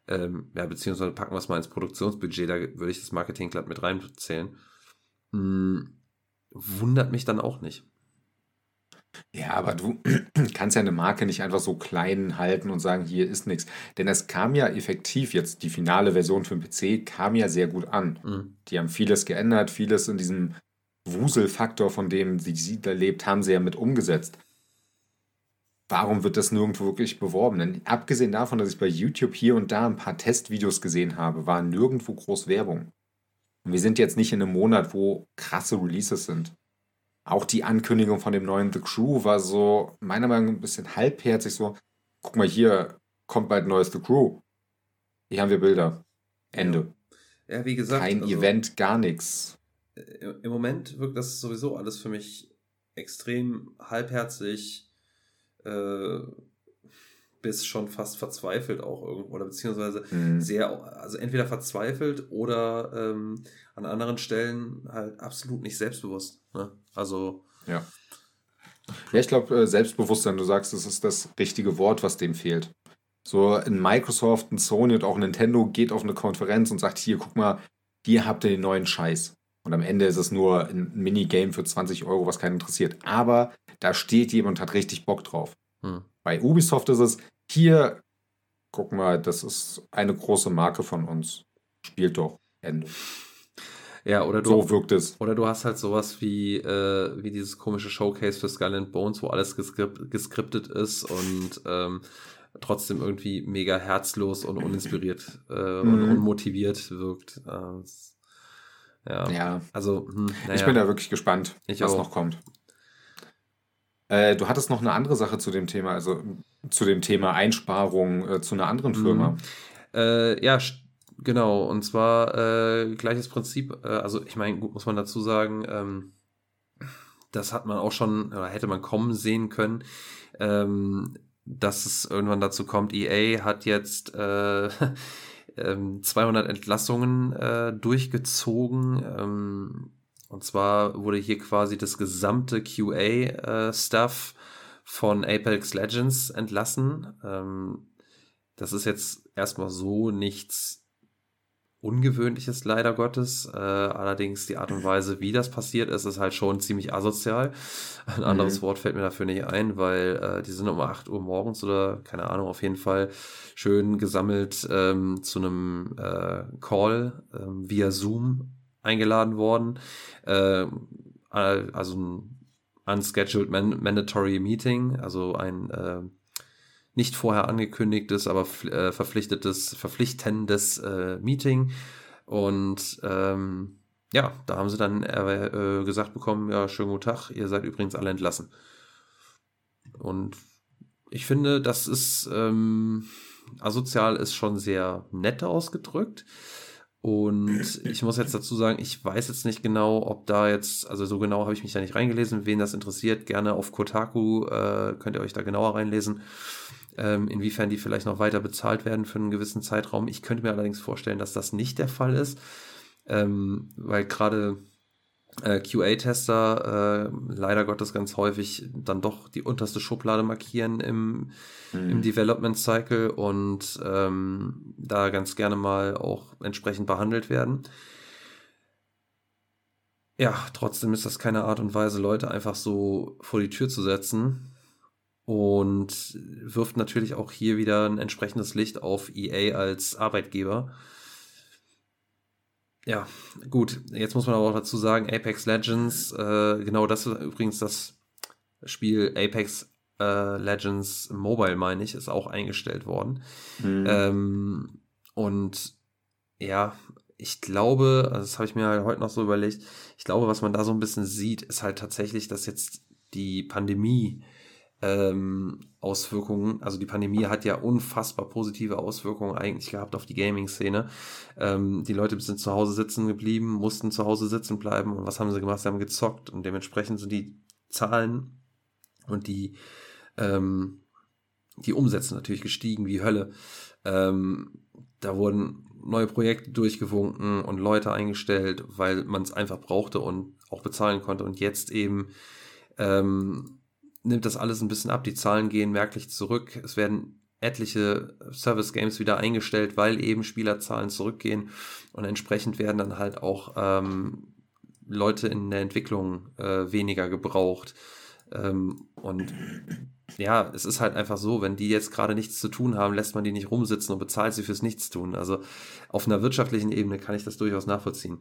Ähm, ja, beziehungsweise packen wir es mal ins Produktionsbudget, da würde ich das Marketing glatt mit reinzählen. Hm, wundert mich dann auch nicht. Ja, aber du kannst ja eine Marke nicht einfach so klein halten und sagen, hier ist nichts. Denn es kam ja effektiv jetzt, die finale Version für den PC kam ja sehr gut an. Hm. Die haben vieles geändert, vieles in diesem Wuselfaktor, von dem die Siedler lebt, haben sie ja mit umgesetzt. Warum wird das nirgendwo wirklich beworben? Denn abgesehen davon, dass ich bei YouTube hier und da ein paar Testvideos gesehen habe, war nirgendwo groß Werbung. Und wir sind jetzt nicht in einem Monat, wo krasse Releases sind. Auch die Ankündigung von dem neuen The Crew war so, meiner Meinung nach, ein bisschen halbherzig so, guck mal hier, kommt bald ein neues The Crew. Hier haben wir Bilder. Ende. Ja, wie gesagt, Kein also- Event, gar nichts. Äh, im Moment wirkt das sowieso alles für mich extrem halbherzig äh, bis schon fast verzweifelt auch irgendwo oder beziehungsweise Mhm. sehr, also entweder verzweifelt oder ähm, an anderen Stellen halt absolut nicht selbstbewusst. Ne? Also Ja. Ja, ich glaube, äh, Selbstbewusstsein, du sagst, das ist das richtige Wort, was dem fehlt. So ein Microsoft, ein Sony und auch Nintendo geht auf eine Konferenz und sagt, hier, guck mal, hier habt ihr den neuen Scheiß. Und am Ende ist es nur ein Minigame für 20 Euro, was keinen interessiert. Aber da steht jemand und hat richtig Bock drauf. hm. Bei Ubisoft ist es, hier, guck mal, das ist eine große Marke von uns. Spielt doch. Ende. Ja, oder du So wirkt es. Oder du hast halt sowas wie, äh, wie dieses komische Showcase für Skull and Bones, wo alles geskript, geskriptet ist und ähm, trotzdem irgendwie mega herzlos und uninspiriert äh, und Mhm. unmotiviert wirkt. Äh, ja. Ja, Also, hm, naja. Ich bin da wirklich gespannt, Ich was auch. noch kommt. Äh, du hattest noch eine andere Sache zu dem Thema, also zu dem Thema Einsparung äh, zu einer anderen Mhm. Firma. Äh, ja, st- Genau, und zwar äh, gleiches Prinzip. Äh, also ich meine, gut muss man dazu sagen, ähm, das hat man auch schon oder hätte man kommen sehen können, ähm, dass es irgendwann dazu kommt. EA hat jetzt äh, 200 ähm, Entlassungen äh, durchgezogen. Ähm, und zwar wurde hier quasi das gesamte QA-Stuff äh, von Apex Legends entlassen. Ähm, das ist jetzt erstmal so nichts Ungewöhnliches, leider Gottes. Äh, allerdings die Art und Weise, wie das passiert ist, ist halt schon ziemlich asozial. Ein anderes mhm. Wort fällt mir dafür nicht ein, weil äh, die sind um 8 Uhr morgens oder keine Ahnung, auf jeden Fall schön gesammelt ähm, zu einem äh, Call ähm, via Zoom eingeladen worden. Äh, also ein unscheduled man mandatory meeting, also ein äh, nicht vorher angekündigtes, aber äh, verpflichtetes, verpflichtendes äh, Meeting. Und ähm, ja, da haben sie dann äh, gesagt bekommen, ja, schönen guten Tag, ihr seid übrigens alle entlassen. Und ich finde, das ist ähm, asozial ist schon sehr nett ausgedrückt. Und ich muss jetzt dazu sagen, ich weiß jetzt nicht genau, ob da jetzt, also so genau habe ich mich da nicht reingelesen. Wen das interessiert, gerne auf Kotaku äh, könnt ihr euch da genauer reinlesen ähm, inwiefern die vielleicht noch weiter bezahlt werden für einen gewissen Zeitraum. Ich könnte mir allerdings vorstellen, dass das nicht der Fall ist, ähm, weil gerade äh, QA-Tester äh, leider Gottes ganz häufig dann doch die unterste Schublade markieren im, mhm. im Development Cycle und ähm, da ganz gerne mal auch entsprechend behandelt werden. Ja, trotzdem ist das keine Art und Weise, Leute einfach so vor die Tür zu setzen und wirft natürlich auch hier wieder ein entsprechendes Licht auf EA als Arbeitgeber. Ja, gut, jetzt muss man aber auch dazu sagen, Apex Legends, äh, genau das ist übrigens das Spiel Apex äh, Legends Mobile, meine ich, ist auch eingestellt worden. Mhm. Ähm, und ja, ich glaube, also das habe ich mir halt heute noch so überlegt, ich glaube, was man da so ein bisschen sieht, ist halt tatsächlich, dass jetzt die Pandemie ähm, Auswirkungen. Also die Pandemie hat ja unfassbar positive Auswirkungen eigentlich gehabt auf die Gaming-Szene. Ähm, die Leute sind zu Hause sitzen geblieben, mussten zu Hause sitzen bleiben und was haben sie gemacht? Sie haben gezockt und dementsprechend sind die Zahlen und die, ähm, die Umsätze natürlich gestiegen wie Hölle. Ähm, da wurden neue Projekte durchgewunken und Leute eingestellt, weil man es einfach brauchte und auch bezahlen konnte und jetzt eben ähm, nimmt das alles ein bisschen ab. Die Zahlen gehen merklich zurück. Es werden etliche Service Games wieder eingestellt, weil eben Spielerzahlen zurückgehen und entsprechend werden dann halt auch ähm, Leute in der Entwicklung äh, weniger gebraucht. Ähm, und ja, es ist halt einfach so, wenn die jetzt gerade nichts zu tun haben, lässt man die nicht rumsitzen und bezahlt sie fürs Nichtstun. Also auf einer wirtschaftlichen Ebene kann ich das durchaus nachvollziehen.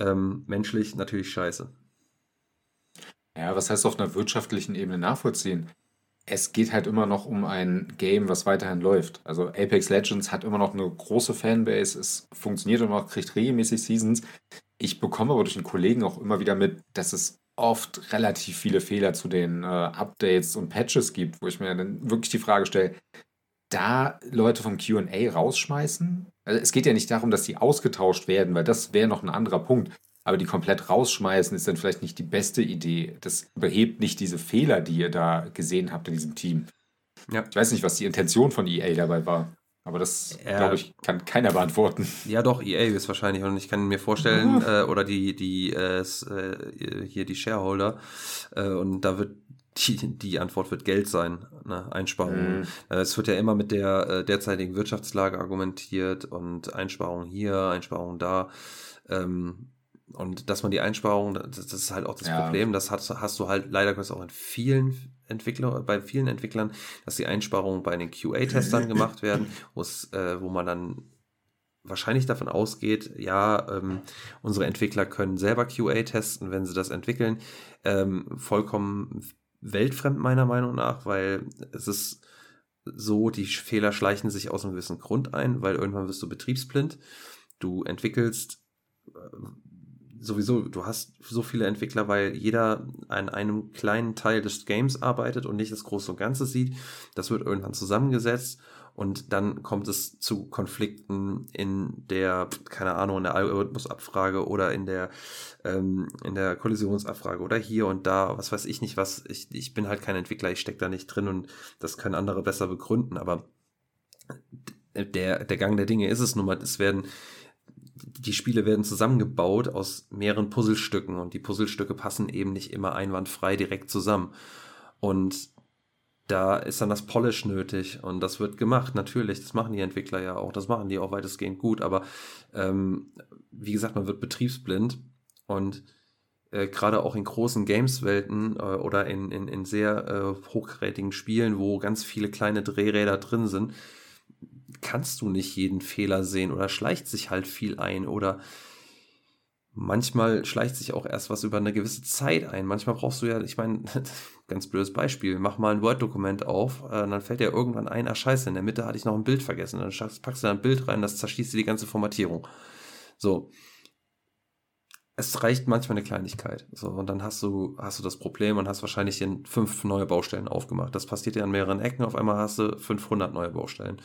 Ähm, menschlich natürlich scheiße. Ja, was heißt auf einer wirtschaftlichen Ebene nachvollziehen? Es geht halt immer noch um ein Game, was weiterhin läuft. Also Apex Legends hat immer noch eine große Fanbase, es funktioniert immer noch, kriegt regelmäßig Seasons. Ich bekomme aber durch den Kollegen auch immer wieder mit, dass es oft relativ viele Fehler zu den äh, Updates und Patches gibt, wo ich mir dann wirklich die Frage stelle, da Leute vom QA rausschmeißen? Also es geht ja nicht darum, dass die ausgetauscht werden, weil das wäre noch ein anderer Punkt. Aber die komplett rausschmeißen ist dann vielleicht nicht die beste Idee. Das behebt nicht diese Fehler, die ihr da gesehen habt in diesem Team. Ja. Ich weiß nicht, was die Intention von EA dabei war. Aber das, ja. glaube ich, kann keiner beantworten. Ja, doch, EA ist wahrscheinlich. Und ich kann mir vorstellen, äh, oder die, die, äh, äh, hier die Shareholder, äh, und da wird die, die Antwort wird Geld sein, ne? Einsparungen. Mhm. Äh, es wird ja immer mit der äh, derzeitigen Wirtschaftslage argumentiert und Einsparungen hier, Einsparungen da. Ähm, und dass man die Einsparungen, das, das ist halt auch das ja. Problem, das hast, hast du halt leider auch in vielen Entwicklern, bei vielen Entwicklern, dass die Einsparungen bei den QA-Testern gemacht werden, äh, wo man dann wahrscheinlich davon ausgeht, ja, ähm, unsere Entwickler können selber QA testen, wenn sie das entwickeln. Ähm, vollkommen weltfremd meiner Meinung nach, weil es ist so, die Fehler schleichen sich aus einem gewissen Grund ein, weil irgendwann wirst du betriebsblind. Du entwickelst äh, sowieso, du hast so viele Entwickler, weil jeder an einem kleinen Teil des Games arbeitet und nicht das Große und Ganze sieht. Das wird irgendwann zusammengesetzt und dann kommt es zu Konflikten in der, keine Ahnung, in der Algorithmusabfrage oder in der, ähm, in der Kollisionsabfrage oder hier und da, was weiß ich nicht was. Ich, ich bin halt kein Entwickler, ich stecke da nicht drin und das können andere besser begründen, aber der, der Gang der Dinge ist es nun mal, es werden die Spiele werden zusammengebaut aus mehreren Puzzlestücken und die Puzzlestücke passen eben nicht immer einwandfrei direkt zusammen. Und da ist dann das Polish nötig und das wird gemacht, natürlich. Das machen die Entwickler ja auch, das machen die auch weitestgehend gut, aber ähm, wie gesagt, man wird betriebsblind und äh, gerade auch in großen Games-Welten äh, oder in, in, in sehr äh, hochkarätigen Spielen, wo ganz viele kleine Drehräder drin sind, kannst du nicht jeden Fehler sehen oder schleicht sich halt viel ein oder manchmal schleicht sich auch erst was über eine gewisse Zeit ein. Manchmal brauchst du ja, ich meine, ganz blödes Beispiel, mach mal ein Word-Dokument auf, äh, dann fällt dir irgendwann ein, ah scheiße, in der Mitte hatte ich noch ein Bild vergessen. Dann packst du da ein Bild rein, das zerschießt dir die ganze Formatierung. So. Es reicht manchmal eine Kleinigkeit. So, und dann hast du, hast du das Problem und hast wahrscheinlich in fünf neue Baustellen aufgemacht. Das passiert dir an mehreren Ecken. Auf einmal hast du 500 neue Baustellen.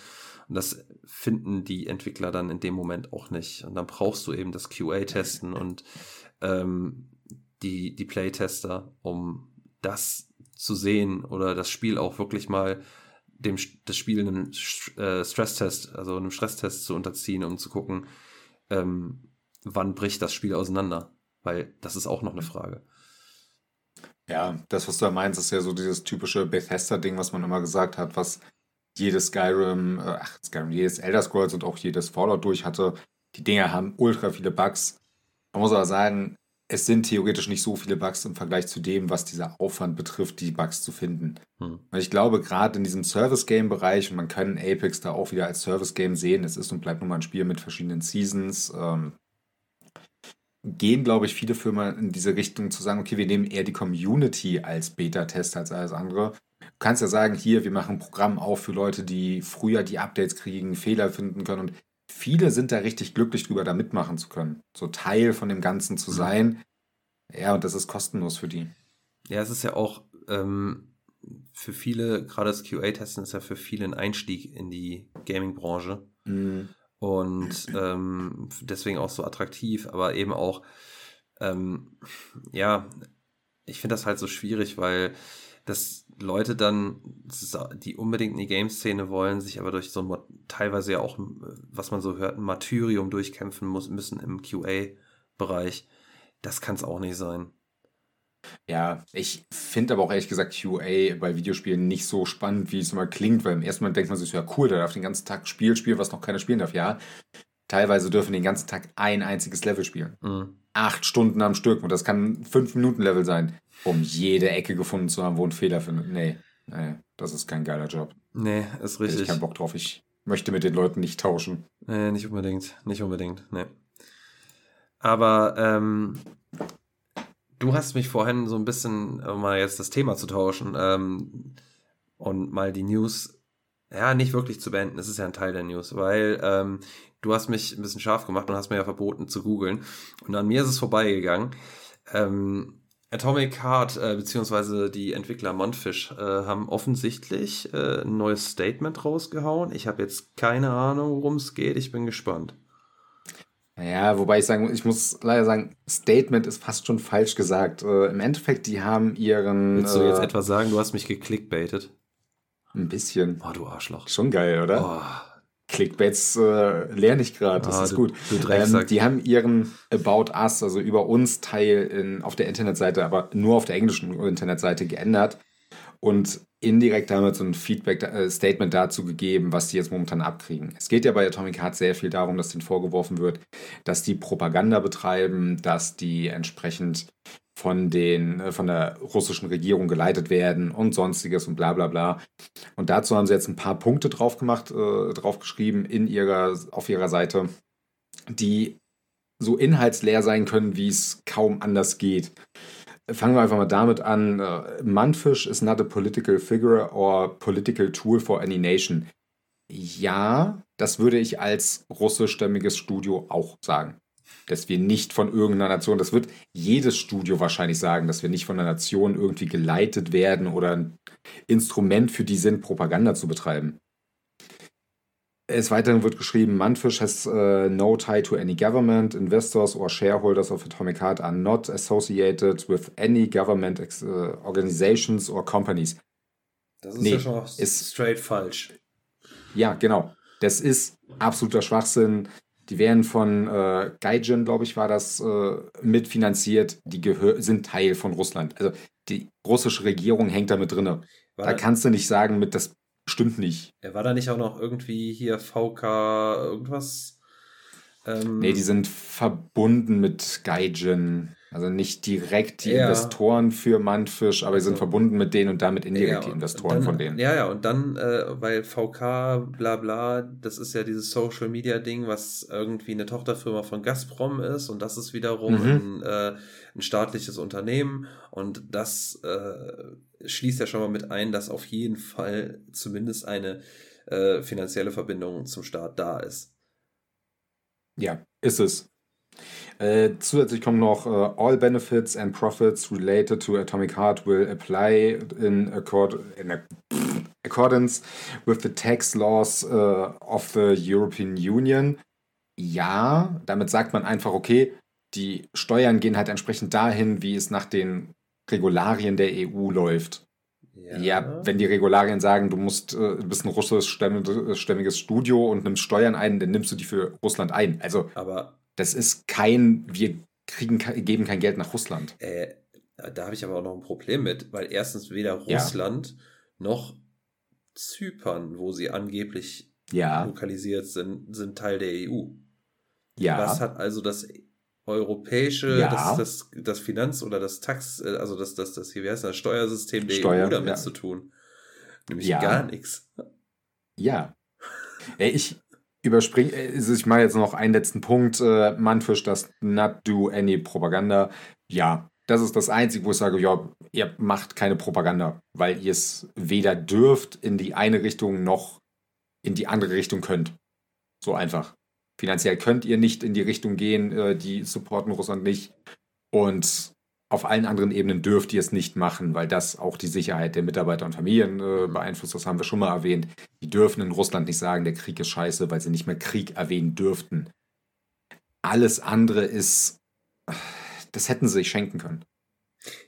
Und das finden die Entwickler dann in dem Moment auch nicht. Und dann brauchst du eben das QA-Testen und ähm, die, die Playtester, um das zu sehen oder das Spiel auch wirklich mal dem das Spiel einem äh, Stresstest, also einem Stresstest zu unterziehen, um zu gucken, ähm, wann bricht das Spiel auseinander. Weil das ist auch noch eine Frage. Ja, das, was du da meinst, ist ja so dieses typische Bethesda-Ding, was man immer gesagt hat, was jedes Skyrim, äh, ach, Skyrim, jedes Elder Scrolls und auch jedes Fallout durch hatte. Die Dinger haben ultra viele Bugs. Man muss aber sagen, es sind theoretisch nicht so viele Bugs im Vergleich zu dem, was dieser Aufwand betrifft, die Bugs zu finden. Hm. Weil ich glaube, gerade in diesem Service-Game-Bereich, und man kann Apex da auch wieder als Service-Game sehen, es ist und bleibt nun mal ein Spiel mit verschiedenen Seasons, ähm, gehen, glaube ich, viele Firmen in diese Richtung zu sagen, okay, wir nehmen eher die Community als Beta-Test als alles andere kannst ja sagen, hier, wir machen ein Programm auf für Leute, die früher die Updates kriegen, Fehler finden können. Und viele sind da richtig glücklich drüber, da mitmachen zu können. So Teil von dem Ganzen zu mhm. sein. Ja, und das ist kostenlos für die. Ja, es ist ja auch ähm, für viele, gerade das QA-Testen ist ja für viele ein Einstieg in die Gaming-Branche. Mhm. Und ähm, deswegen auch so attraktiv, aber eben auch, ähm, ja, ich finde das halt so schwierig, weil dass Leute dann, die unbedingt in die Game-Szene wollen, sich aber durch so ein, teilweise ja auch, was man so hört, ein Martyrium durchkämpfen muss, müssen im QA-Bereich. Das kann es auch nicht sein. Ja, ich finde aber auch ehrlich gesagt QA bei Videospielen nicht so spannend, wie es immer klingt, weil im ersten Mal denkt man sich, ja cool, der darf den ganzen Tag Spiel spielen, was noch keiner spielen darf. Ja, teilweise dürfen den ganzen Tag ein einziges Level spielen. Mhm. Acht Stunden am Stück und das kann fünf Minuten Level sein um jede Ecke gefunden zu haben, wo ein Fehler findet. Nee, nee, das ist kein geiler Job. Nee, ist richtig. Ich keinen Bock drauf. Ich möchte mit den Leuten nicht tauschen. Nee, nicht unbedingt. Nicht unbedingt. Nee. Aber ähm, du hast mich vorhin so ein bisschen, um mal jetzt das Thema zu tauschen ähm, und mal die News, ja, nicht wirklich zu beenden. Das ist ja ein Teil der News, weil ähm, du hast mich ein bisschen scharf gemacht und hast mir ja verboten zu googeln. Und an mir ist es vorbeigegangen. Ähm, Atomic Heart äh, beziehungsweise die Entwickler Montfish äh, haben offensichtlich äh, ein neues Statement rausgehauen. Ich habe jetzt keine Ahnung, worum es geht. Ich bin gespannt. Ja, wobei ich sagen, ich muss leider sagen, Statement ist fast schon falsch gesagt. Äh, Im Endeffekt, die haben ihren. Willst du jetzt äh, etwas sagen? Du hast mich geklickbaitet. Ein bisschen. Oh, du Arschloch. Schon geil, oder? Oh. Clickbaits äh, lerne ich gerade, das ah, ist du, gut. Du ähm, die haben ihren About Us, also über uns Teil in, auf der Internetseite, aber nur auf der englischen Internetseite geändert und indirekt damit so ein Feedback-Statement äh, dazu gegeben, was die jetzt momentan abkriegen. Es geht ja bei Atomic Heart sehr viel darum, dass denen vorgeworfen wird, dass die Propaganda betreiben, dass die entsprechend von, den, äh, von der russischen Regierung geleitet werden und sonstiges und bla bla bla. Und dazu haben sie jetzt ein paar Punkte drauf gemacht, äh, drauf geschrieben in ihrer, auf ihrer Seite, die so inhaltsleer sein können, wie es kaum anders geht. Fangen wir einfach mal damit an. Äh, Manfish is not a political figure or political tool for any nation. Ja, das würde ich als russischstämmiges Studio auch sagen. Dass wir nicht von irgendeiner Nation, das wird jedes Studio wahrscheinlich sagen, dass wir nicht von einer Nation irgendwie geleitet werden oder ein Instrument für die sind, Propaganda zu betreiben. Es weiterhin wird geschrieben, Manfish has uh, no tie to any government. Investors or shareholders of Atomic Heart are not associated with any government uh, organizations or companies. Das ist nee, ja schon ist, straight falsch. Ja, genau. Das ist absoluter Schwachsinn. Die werden von äh, Gaijin, glaube ich, war das äh, mitfinanziert. Die sind Teil von Russland. Also die russische Regierung hängt da mit drin. War da kannst du nicht sagen, mit das stimmt nicht. Er war da nicht auch noch irgendwie hier VK irgendwas? Ähm, nee, die sind verbunden mit Gaijin. Also nicht direkt die ja. Investoren für Mannfisch, aber sie sind also, verbunden mit denen und damit indirekt ja, die Investoren dann, von denen. Ja, ja, und dann, äh, weil VK, bla bla, das ist ja dieses Social Media Ding, was irgendwie eine Tochterfirma von Gazprom ist und das ist wiederum mhm. ein, äh, ein staatliches Unternehmen und das äh, schließt ja schon mal mit ein, dass auf jeden Fall zumindest eine äh, finanzielle Verbindung zum Staat da ist. Ja, ist es. Äh, zusätzlich kommen noch uh, All benefits and profits related to Atomic Heart will apply in, accord in accordance with the tax laws uh, of the European Union. Ja, damit sagt man einfach, okay, die Steuern gehen halt entsprechend dahin, wie es nach den Regularien der EU läuft. Ja. ja, wenn die Regularien sagen, du musst, äh, bist ein russischstämmiges Studio und nimmst Steuern ein, dann nimmst du die für Russland ein. Also, aber das ist kein, wir kriegen, geben kein Geld nach Russland. Äh, da habe ich aber auch noch ein Problem mit, weil erstens weder Russland ja. noch Zypern, wo sie angeblich ja. lokalisiert sind, sind Teil der EU. Ja. Was hat also das europäische, ja. das, das, das Finanz- oder das Tax, äh, also das, das, das wie heißt das, Steuersystem der Steuer, EU damit ja. zu tun? Nämlich gar nichts. Ja. Ich, überspringe, also ich mache jetzt noch einen letzten Punkt. Äh, Manfisch, das Not Do Any Propaganda. Ja, das ist das Einzige, wo ich sage, ja, ihr macht keine Propaganda, weil ihr es weder dürft in die eine Richtung noch in die andere Richtung könnt. So einfach. Finanziell könnt ihr nicht in die Richtung gehen, äh, die supporten Russland nicht. Und auf allen anderen Ebenen dürft ihr es nicht machen, weil das auch die Sicherheit der Mitarbeiter und Familien äh, beeinflusst. Das haben wir schon mal erwähnt. Die dürfen in Russland nicht sagen, der Krieg ist scheiße, weil sie nicht mehr Krieg erwähnen dürften. Alles andere ist, das hätten sie sich schenken können.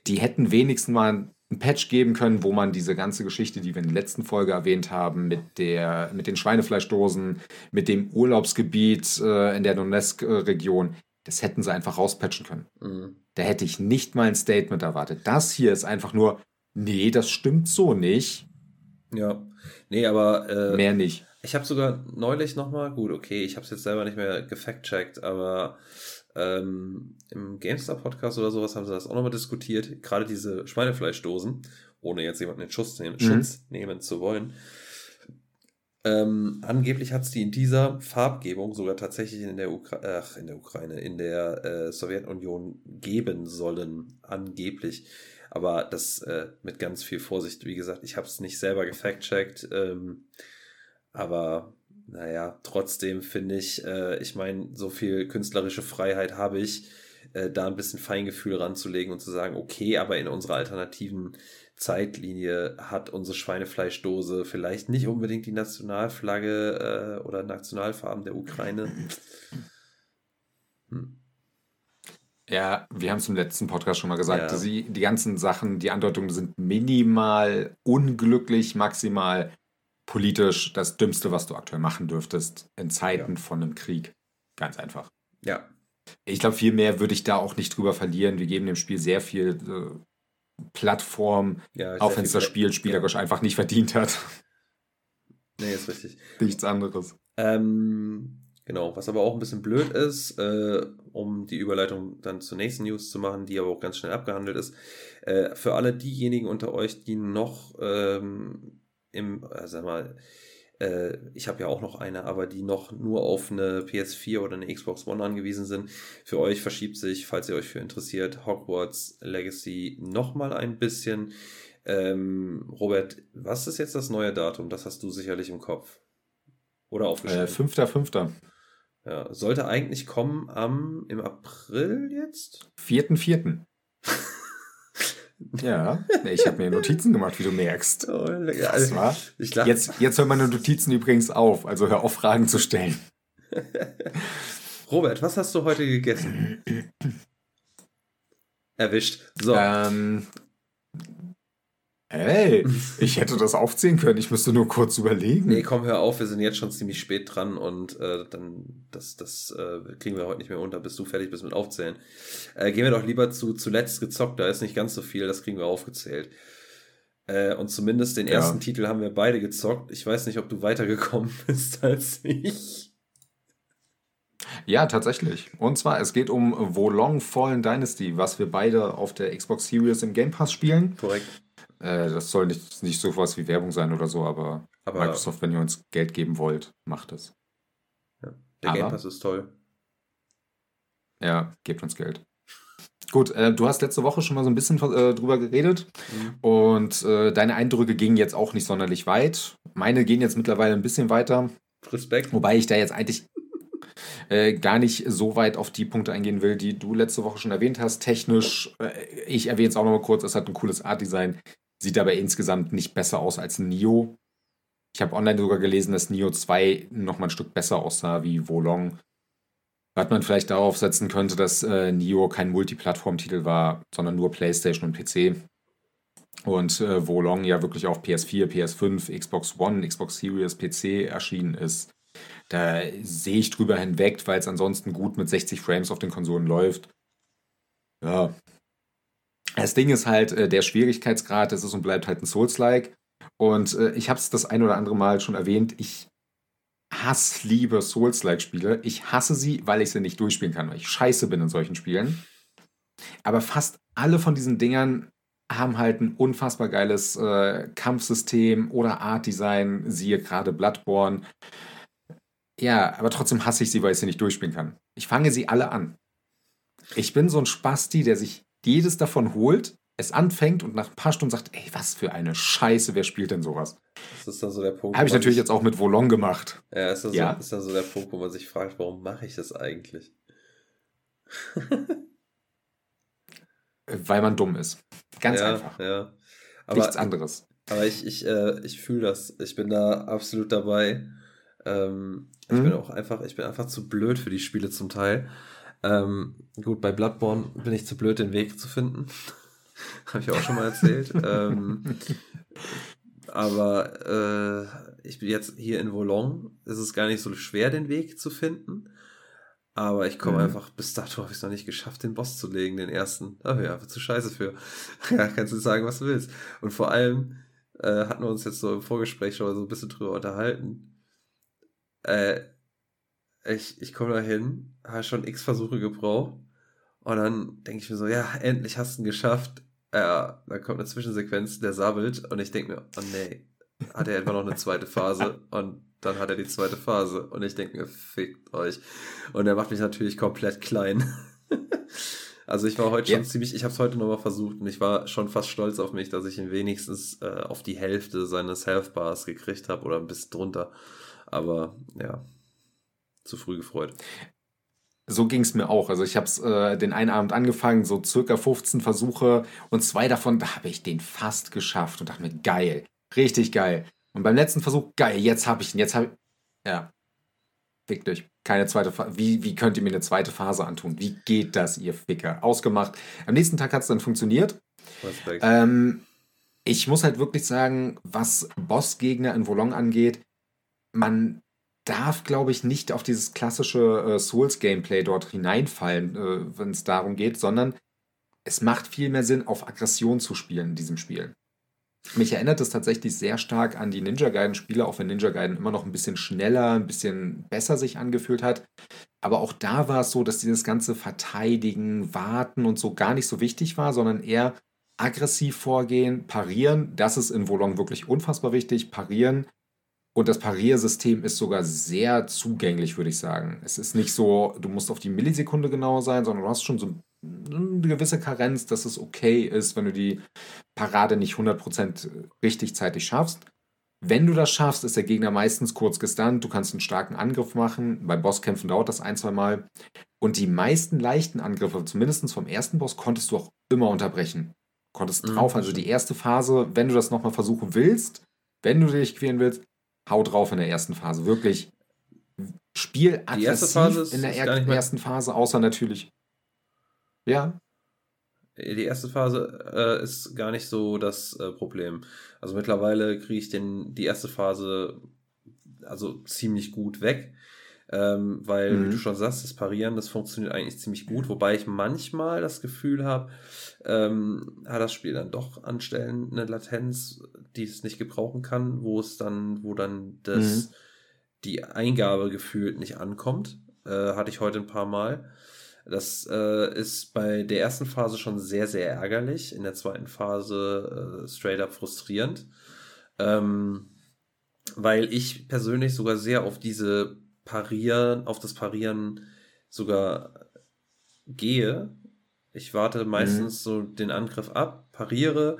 Die hätten wenigstens mal ein Patch geben können, wo man diese ganze Geschichte, die wir in der letzten Folge erwähnt haben, mit, der, mit den Schweinefleischdosen, mit dem Urlaubsgebiet äh, in der Donetsk-Region, das hätten sie einfach rauspatchen können. Mhm. Da hätte ich nicht mal ein Statement erwartet. Das hier ist einfach nur, nee, das stimmt so nicht. Ja, nee, aber äh, mehr nicht. Ich habe sogar neulich nochmal, gut, okay, ich habe es jetzt selber nicht mehr gefact-checkt, aber ähm, im GameStar-Podcast oder sowas haben sie das auch nochmal diskutiert. Gerade diese Schweinefleischdosen, ohne jetzt jemanden in Schutz nehmen, mhm. Schutz nehmen zu wollen. Ähm, angeblich hat es die in dieser Farbgebung sogar tatsächlich in der, Ukra ach, in der Ukraine, in der äh, Sowjetunion geben sollen. Angeblich. Aber das äh, mit ganz viel Vorsicht. Wie gesagt, ich habe es nicht selber gefact-checkt. Ähm, aber naja, trotzdem finde ich, äh, ich meine, so viel künstlerische Freiheit habe ich, äh, da ein bisschen Feingefühl ranzulegen und zu sagen, okay, aber in unserer alternativen Zeitlinie hat unsere Schweinefleischdose vielleicht nicht unbedingt die Nationalflagge äh, oder Nationalfarben der Ukraine. Hm. Ja, wir haben es im letzten Podcast schon mal gesagt, ja. die, die ganzen Sachen, die Andeutungen sind minimal unglücklich, maximal politisch das Dümmste, was du aktuell machen dürftest in Zeiten ja. von einem Krieg. Ganz einfach. Ja. Ich glaube, viel mehr würde ich da auch nicht drüber verlieren. Wir geben dem Spiel sehr viel äh, Plattform, ja, auch wenn es das Spiel spielerisch ja. einfach nicht verdient hat. Nee, ist richtig. Nichts anderes. Ähm, genau, was aber auch ein bisschen blöd ist, äh, um die Überleitung dann zur nächsten News zu machen, die aber auch ganz schnell abgehandelt ist. Äh, für alle diejenigen unter euch, die noch ähm, im, äh, sag mal, äh, ich habe ja auch noch eine, aber die noch nur auf eine PS4 oder eine Xbox One angewiesen sind. Für euch verschiebt sich, falls ihr euch für interessiert, Hogwarts Legacy nochmal ein bisschen. Ähm, Robert, was ist jetzt das neue Datum? Das hast du sicherlich im Kopf. Oder aufgeschrieben? Äh, 5.5. Ja, sollte eigentlich kommen am im April jetzt? 4.4. ja, ich habe mir Notizen gemacht, wie du merkst. Oh, das war. Ich jetzt, jetzt hören meine Notizen übrigens auf, also hör auf, Fragen zu stellen. Robert, was hast du heute gegessen? Erwischt. So. Ähm, Hey, ich hätte das aufzählen können, ich müsste nur kurz überlegen. Nee, komm, hör auf, wir sind jetzt schon ziemlich spät dran und äh, dann, das, das äh, kriegen wir heute nicht mehr unter, bis du fertig bist mit Aufzählen. Äh, gehen wir doch lieber zu zuletzt gezockt, da ist nicht ganz so viel, das kriegen wir aufgezählt. Äh, und zumindest den ersten ja. Titel haben wir beide gezockt. Ich weiß nicht, ob du weitergekommen bist als ich. Ja, tatsächlich. Und zwar, es geht um Wolong Fallen Dynasty, was wir beide auf der Xbox Series im Game Pass spielen. Korrekt. Äh, das soll nicht, nicht so was wie Werbung sein oder so, aber, aber Microsoft, wenn ihr uns Geld geben wollt, macht es. Ja, der aber, Game Pass ist toll. Ja, gebt uns Geld. Gut, äh, du hast letzte Woche schon mal so ein bisschen äh, drüber geredet mhm. und äh, deine Eindrücke gingen jetzt auch nicht sonderlich weit. Meine gehen jetzt mittlerweile ein bisschen weiter. Respekt. Wobei ich da jetzt eigentlich äh, gar nicht so weit auf die Punkte eingehen will, die du letzte Woche schon erwähnt hast. Technisch, äh, ich erwähne es auch noch mal kurz, es hat ein cooles Art-Design. Sieht aber insgesamt nicht besser aus als Nio. Ich habe online sogar gelesen, dass Nio 2 noch mal ein Stück besser aussah wie Wolong. Was man vielleicht darauf setzen könnte, dass äh, Nio kein Multiplattform-Titel war, sondern nur PlayStation und PC. Und äh, Wolong ja wirklich auf PS4, PS5, Xbox One, Xbox Series, PC erschienen ist. Da sehe ich drüber hinweg, weil es ansonsten gut mit 60 Frames auf den Konsolen läuft. Ja, das Ding ist halt, äh, der Schwierigkeitsgrad, das ist und bleibt halt ein Souls-like. Und äh, ich habe es das ein oder andere Mal schon erwähnt, ich hasse, liebe Souls-like-Spiele. Ich hasse sie, weil ich sie nicht durchspielen kann, weil ich scheiße bin in solchen Spielen. Aber fast alle von diesen Dingern haben halt ein unfassbar geiles äh, Kampfsystem oder Art-Design, siehe gerade Bloodborne. Ja, aber trotzdem hasse ich sie, weil ich sie nicht durchspielen kann. Ich fange sie alle an. Ich bin so ein Spasti, der sich jedes davon holt, es anfängt und nach ein paar Stunden sagt, ey, was für eine Scheiße, wer spielt denn sowas? Das ist dann so der Punkt. Habe ich natürlich jetzt auch mit Volon gemacht. Ja, ist das, ja. So, ist dann so der Punkt, wo man sich fragt, warum mache ich das eigentlich? Weil man dumm ist. Ganz ja, einfach. Ja. Aber, Nichts anderes. Aber ich, ich, äh, ich fühle das. Ich bin da absolut dabei. Ähm, ich mhm. bin auch einfach, ich bin einfach zu blöd für die Spiele zum Teil. Ähm, gut, bei Bloodborne bin ich zu blöd, den Weg zu finden. Habe ich auch schon mal erzählt. ähm, aber äh, ich bin jetzt hier in Volong. Es ist gar nicht so schwer, den Weg zu finden. Aber ich komme mhm. einfach, bis dato habe ich es noch nicht geschafft, den Boss zu legen, den ersten. Da bin ich einfach zu scheiße für. ja, kannst du sagen, was du willst. Und vor allem äh, hatten wir uns jetzt so im Vorgespräch schon mal so ein bisschen drüber unterhalten. Äh, ich, ich komme da hin, habe schon x Versuche gebraucht. Und dann denke ich mir so, ja, endlich hast du ihn geschafft. Ja, dann kommt eine Zwischensequenz, der sabbelt und ich denke mir, oh nee, hat er etwa noch eine zweite Phase und dann hat er die zweite Phase und ich denke mir, fickt euch. Und er macht mich natürlich komplett klein. also ich war heute schon ja. ziemlich, ich habe es heute nochmal versucht und ich war schon fast stolz auf mich, dass ich ihn wenigstens äh, auf die Hälfte seines Health Bars gekriegt habe oder ein bisschen drunter. Aber ja, zu früh gefreut. So ging es mir auch. Also ich habe es äh, den einen Abend angefangen, so circa 15 Versuche und zwei davon, da habe ich den fast geschafft und dachte mir, geil, richtig geil. Und beim letzten Versuch, geil, jetzt habe ich ihn, jetzt habe ich, ja, fickt euch. Keine zweite Phase. Wie, wie könnt ihr mir eine zweite Phase antun? Wie geht das, ihr Ficker? Ausgemacht. Am nächsten Tag hat es dann funktioniert. Ähm, ich muss halt wirklich sagen, was Bossgegner in Volong angeht, man darf, glaube ich, nicht auf dieses klassische äh, Souls-Gameplay dort hineinfallen, äh, wenn es darum geht, sondern es macht viel mehr Sinn, auf Aggression zu spielen in diesem Spiel. Mich erinnert es tatsächlich sehr stark an die Ninja Gaiden-Spiele, auch wenn Ninja Gaiden immer noch ein bisschen schneller, ein bisschen besser sich angefühlt hat. Aber auch da war es so, dass dieses ganze Verteidigen, Warten und so gar nicht so wichtig war, sondern eher aggressiv vorgehen, parieren. Das ist in Volong wirklich unfassbar wichtig. Parieren, und das Pariersystem ist sogar sehr zugänglich, würde ich sagen. Es ist nicht so, du musst auf die Millisekunde genauer sein, sondern du hast schon so eine gewisse Karenz, dass es okay ist, wenn du die Parade nicht 100% richtig zeitig schaffst. Wenn du das schaffst, ist der Gegner meistens kurz gestunt. Du kannst einen starken Angriff machen. Bei Bosskämpfen dauert das ein, zwei Mal. Und die meisten leichten Angriffe, zumindest vom ersten Boss, konntest du auch immer unterbrechen. Konntest mhm, drauf. Also die erste Phase, wenn du das nochmal versuchen willst, wenn du dich quälen willst, hau drauf in der ersten Phase. Wirklich Spiel aggressiv in der er ersten Phase, außer natürlich. Ja. Die erste Phase äh, ist gar nicht so das äh, Problem. Also mittlerweile kriege ich den, die erste Phase also ziemlich gut weg. Ähm, weil, mhm. wie du schon sagst, das Parieren, das funktioniert eigentlich ziemlich gut, wobei ich manchmal das Gefühl habe, ähm, hat das Spiel dann doch an Stellen eine Latenz, die es nicht gebrauchen kann, wo es dann, wo dann das, mhm. die Eingabe gefühlt nicht ankommt. Äh, hatte ich heute ein paar Mal. Das äh, ist bei der ersten Phase schon sehr, sehr ärgerlich. In der zweiten Phase äh, straight up frustrierend. Ähm, weil ich persönlich sogar sehr auf diese Parieren, auf das Parieren sogar gehe. Ich warte meistens mhm. so den Angriff ab, pariere,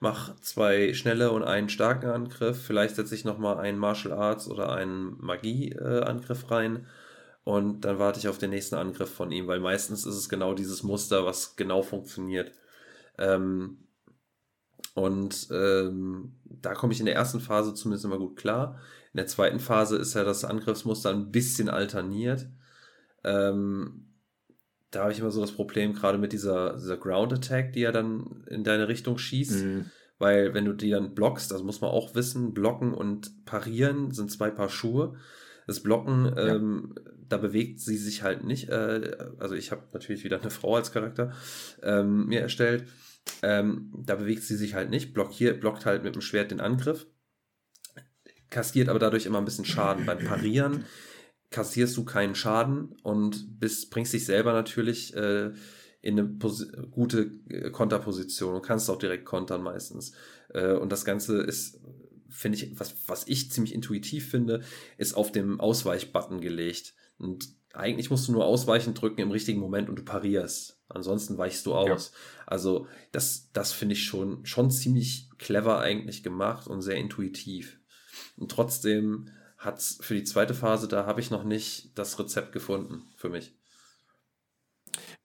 mache zwei schnelle und einen starken Angriff. Vielleicht setze ich nochmal einen Martial Arts oder einen Magie-Angriff rein und dann warte ich auf den nächsten Angriff von ihm, weil meistens ist es genau dieses Muster, was genau funktioniert. Ähm, und ähm, da komme ich in der ersten Phase zumindest immer gut klar. In der zweiten Phase ist ja das Angriffsmuster ein bisschen alterniert. Ähm, da habe ich immer so das Problem, gerade mit dieser, dieser Ground Attack, die ja dann in deine Richtung schießt. Mhm. Weil wenn du die dann blockst, das muss man auch wissen, blocken und parieren sind zwei Paar Schuhe. Das Blocken, ja. ähm, da bewegt sie sich halt nicht. Äh, also ich habe natürlich wieder eine Frau als Charakter ähm, mir erstellt. Ähm, da bewegt sie sich halt nicht, blockiert, blockt halt mit dem Schwert den Angriff, kassiert aber dadurch immer ein bisschen Schaden. Beim Parieren kassierst du keinen Schaden und bist, bringst dich selber natürlich äh, in eine Pos gute äh, Konterposition und kannst auch direkt kontern meistens. Äh, und das Ganze ist finde ich, was, was ich ziemlich intuitiv finde, ist auf dem Ausweichbutton gelegt. Und eigentlich musst du nur Ausweichen drücken im richtigen Moment und du parierst. Ansonsten weichst du aus. Ja. Also, das, das finde ich schon, schon ziemlich clever eigentlich gemacht und sehr intuitiv. Und trotzdem hat's für die zweite Phase, da habe ich noch nicht das Rezept gefunden für mich.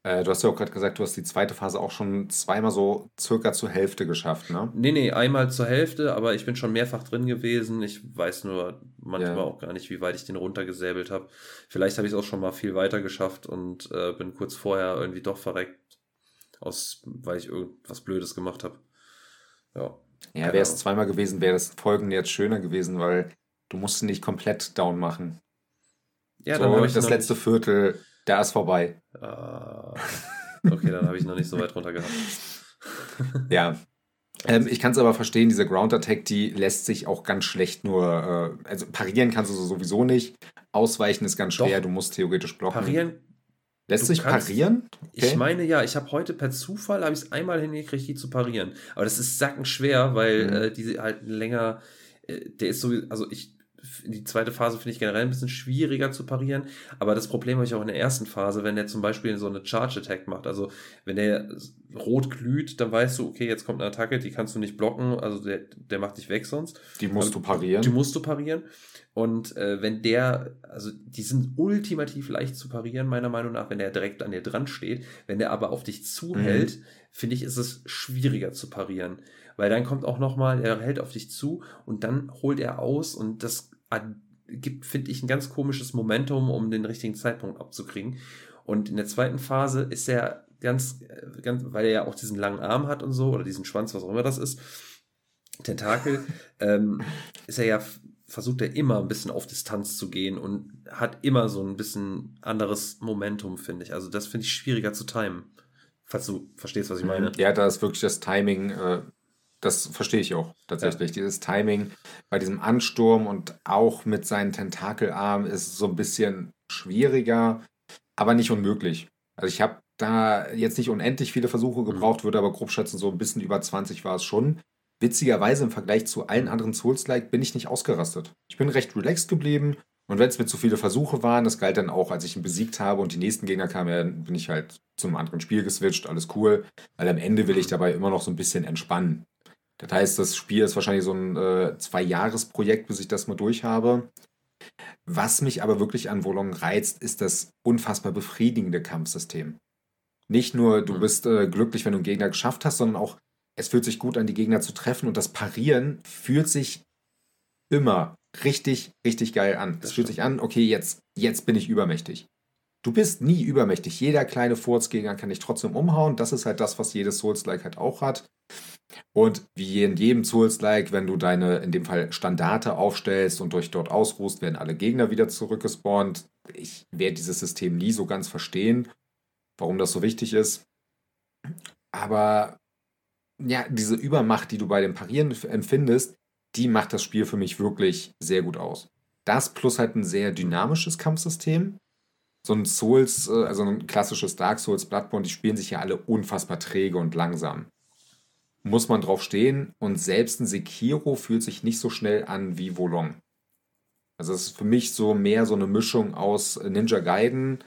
Äh, du hast ja auch gerade gesagt, du hast die zweite Phase auch schon zweimal so circa zur Hälfte geschafft, ne? Nee, nee, einmal zur Hälfte, aber ich bin schon mehrfach drin gewesen. Ich weiß nur manchmal ja. auch gar nicht, wie weit ich den runtergesäbelt habe. Vielleicht habe ich es auch schon mal viel weiter geschafft und äh, bin kurz vorher irgendwie doch verreckt, aus, weil ich irgendwas Blödes gemacht habe. Ja. Ja, wäre es zweimal gewesen, wäre das Folgen jetzt schöner gewesen, weil du musst nicht komplett down machen. Ja, so, dann ich das letzte Viertel der ist vorbei. Uh, okay, dann habe ich noch nicht so weit runter gehabt. ja. Ähm, ich kann es aber verstehen, diese Ground Attack, die lässt sich auch ganz schlecht nur, äh, also parieren kannst du sowieso nicht. Ausweichen ist ganz schwer, Doch. du musst theoretisch blocken. Parieren. Lässt sich kannst, parieren? Okay. Ich meine, ja, ich habe heute per Zufall, habe ich es einmal hingekriegt, die zu parieren. Aber das ist sackenschwer, weil mhm. äh, die halt länger, äh, der ist so, also ich die zweite Phase finde ich generell ein bisschen schwieriger zu parieren. Aber das Problem habe ich auch in der ersten Phase, wenn der zum Beispiel so eine Charge Attack macht. Also wenn der rot glüht, dann weißt du, okay, jetzt kommt eine Attacke, die kannst du nicht blocken. Also der, der macht dich weg sonst. Die musst du parieren. Die musst du parieren. Und äh, wenn der, also die sind ultimativ leicht zu parieren, meiner Meinung nach, wenn der direkt an dir dran steht. Wenn der aber auf dich zuhält, mhm. finde ich, ist es schwieriger zu parieren. Weil dann kommt auch nochmal, er hält auf dich zu und dann holt er aus und das gibt, finde ich, ein ganz komisches Momentum, um den richtigen Zeitpunkt abzukriegen. Und in der zweiten Phase ist er ganz, äh, ganz, weil er ja auch diesen langen Arm hat und so, oder diesen Schwanz, was auch immer das ist, Tentakel, ähm, ist er ja, versucht er immer ein bisschen auf Distanz zu gehen und hat immer so ein bisschen anderes Momentum, finde ich. Also das finde ich schwieriger zu timen. Falls du verstehst, was ich meine. Ja, da ist wirklich das Timing äh, das verstehe ich auch tatsächlich. Ja. Dieses Timing bei diesem Ansturm und auch mit seinen Tentakelarmen ist so ein bisschen schwieriger, aber nicht unmöglich. Also ich habe da jetzt nicht unendlich viele Versuche mhm. gebraucht, würde aber grob schätzen, so ein bisschen über 20 war es schon. Witzigerweise im Vergleich zu allen anderen Souls-like bin ich nicht ausgerastet. Ich bin recht relaxed geblieben und wenn es mir zu viele Versuche waren, das galt dann auch, als ich ihn besiegt habe und die nächsten Gegner kamen, bin ich halt zu einem anderen Spiel geswitcht, alles cool, weil am Ende will ich mhm. dabei immer noch so ein bisschen entspannen. Das heißt, das Spiel ist wahrscheinlich so ein äh, Zwei-Jahres-Projekt, bis ich das mal durch habe. Was mich aber wirklich an Wolong reizt, ist das unfassbar befriedigende Kampfsystem. Nicht nur, du mhm. bist äh, glücklich, wenn du einen Gegner geschafft hast, sondern auch, es fühlt sich gut an, die Gegner zu treffen und das Parieren fühlt sich immer richtig, richtig geil an. Es fühlt sich an, okay, jetzt, jetzt bin ich übermächtig. Du bist nie übermächtig. Jeder kleine Furzgegner kann dich trotzdem umhauen. Das ist halt das, was jedes Souls-like halt auch hat. Und wie in jedem Souls-like, wenn du deine, in dem Fall Standarte aufstellst und durch dort ausruhst, werden alle Gegner wieder zurückgespawnt. Ich werde dieses System nie so ganz verstehen, warum das so wichtig ist. Aber ja, diese Übermacht, die du bei dem Parieren empfindest, die macht das Spiel für mich wirklich sehr gut aus. Das plus halt ein sehr dynamisches Kampfsystem. So ein Souls, äh, also ein klassisches Dark Souls, Bloodborne, die spielen sich ja alle unfassbar träge und langsam. Muss man drauf stehen und selbst ein Sekiro fühlt sich nicht so schnell an wie Wolong. Also es ist für mich so mehr so eine Mischung aus Ninja Gaiden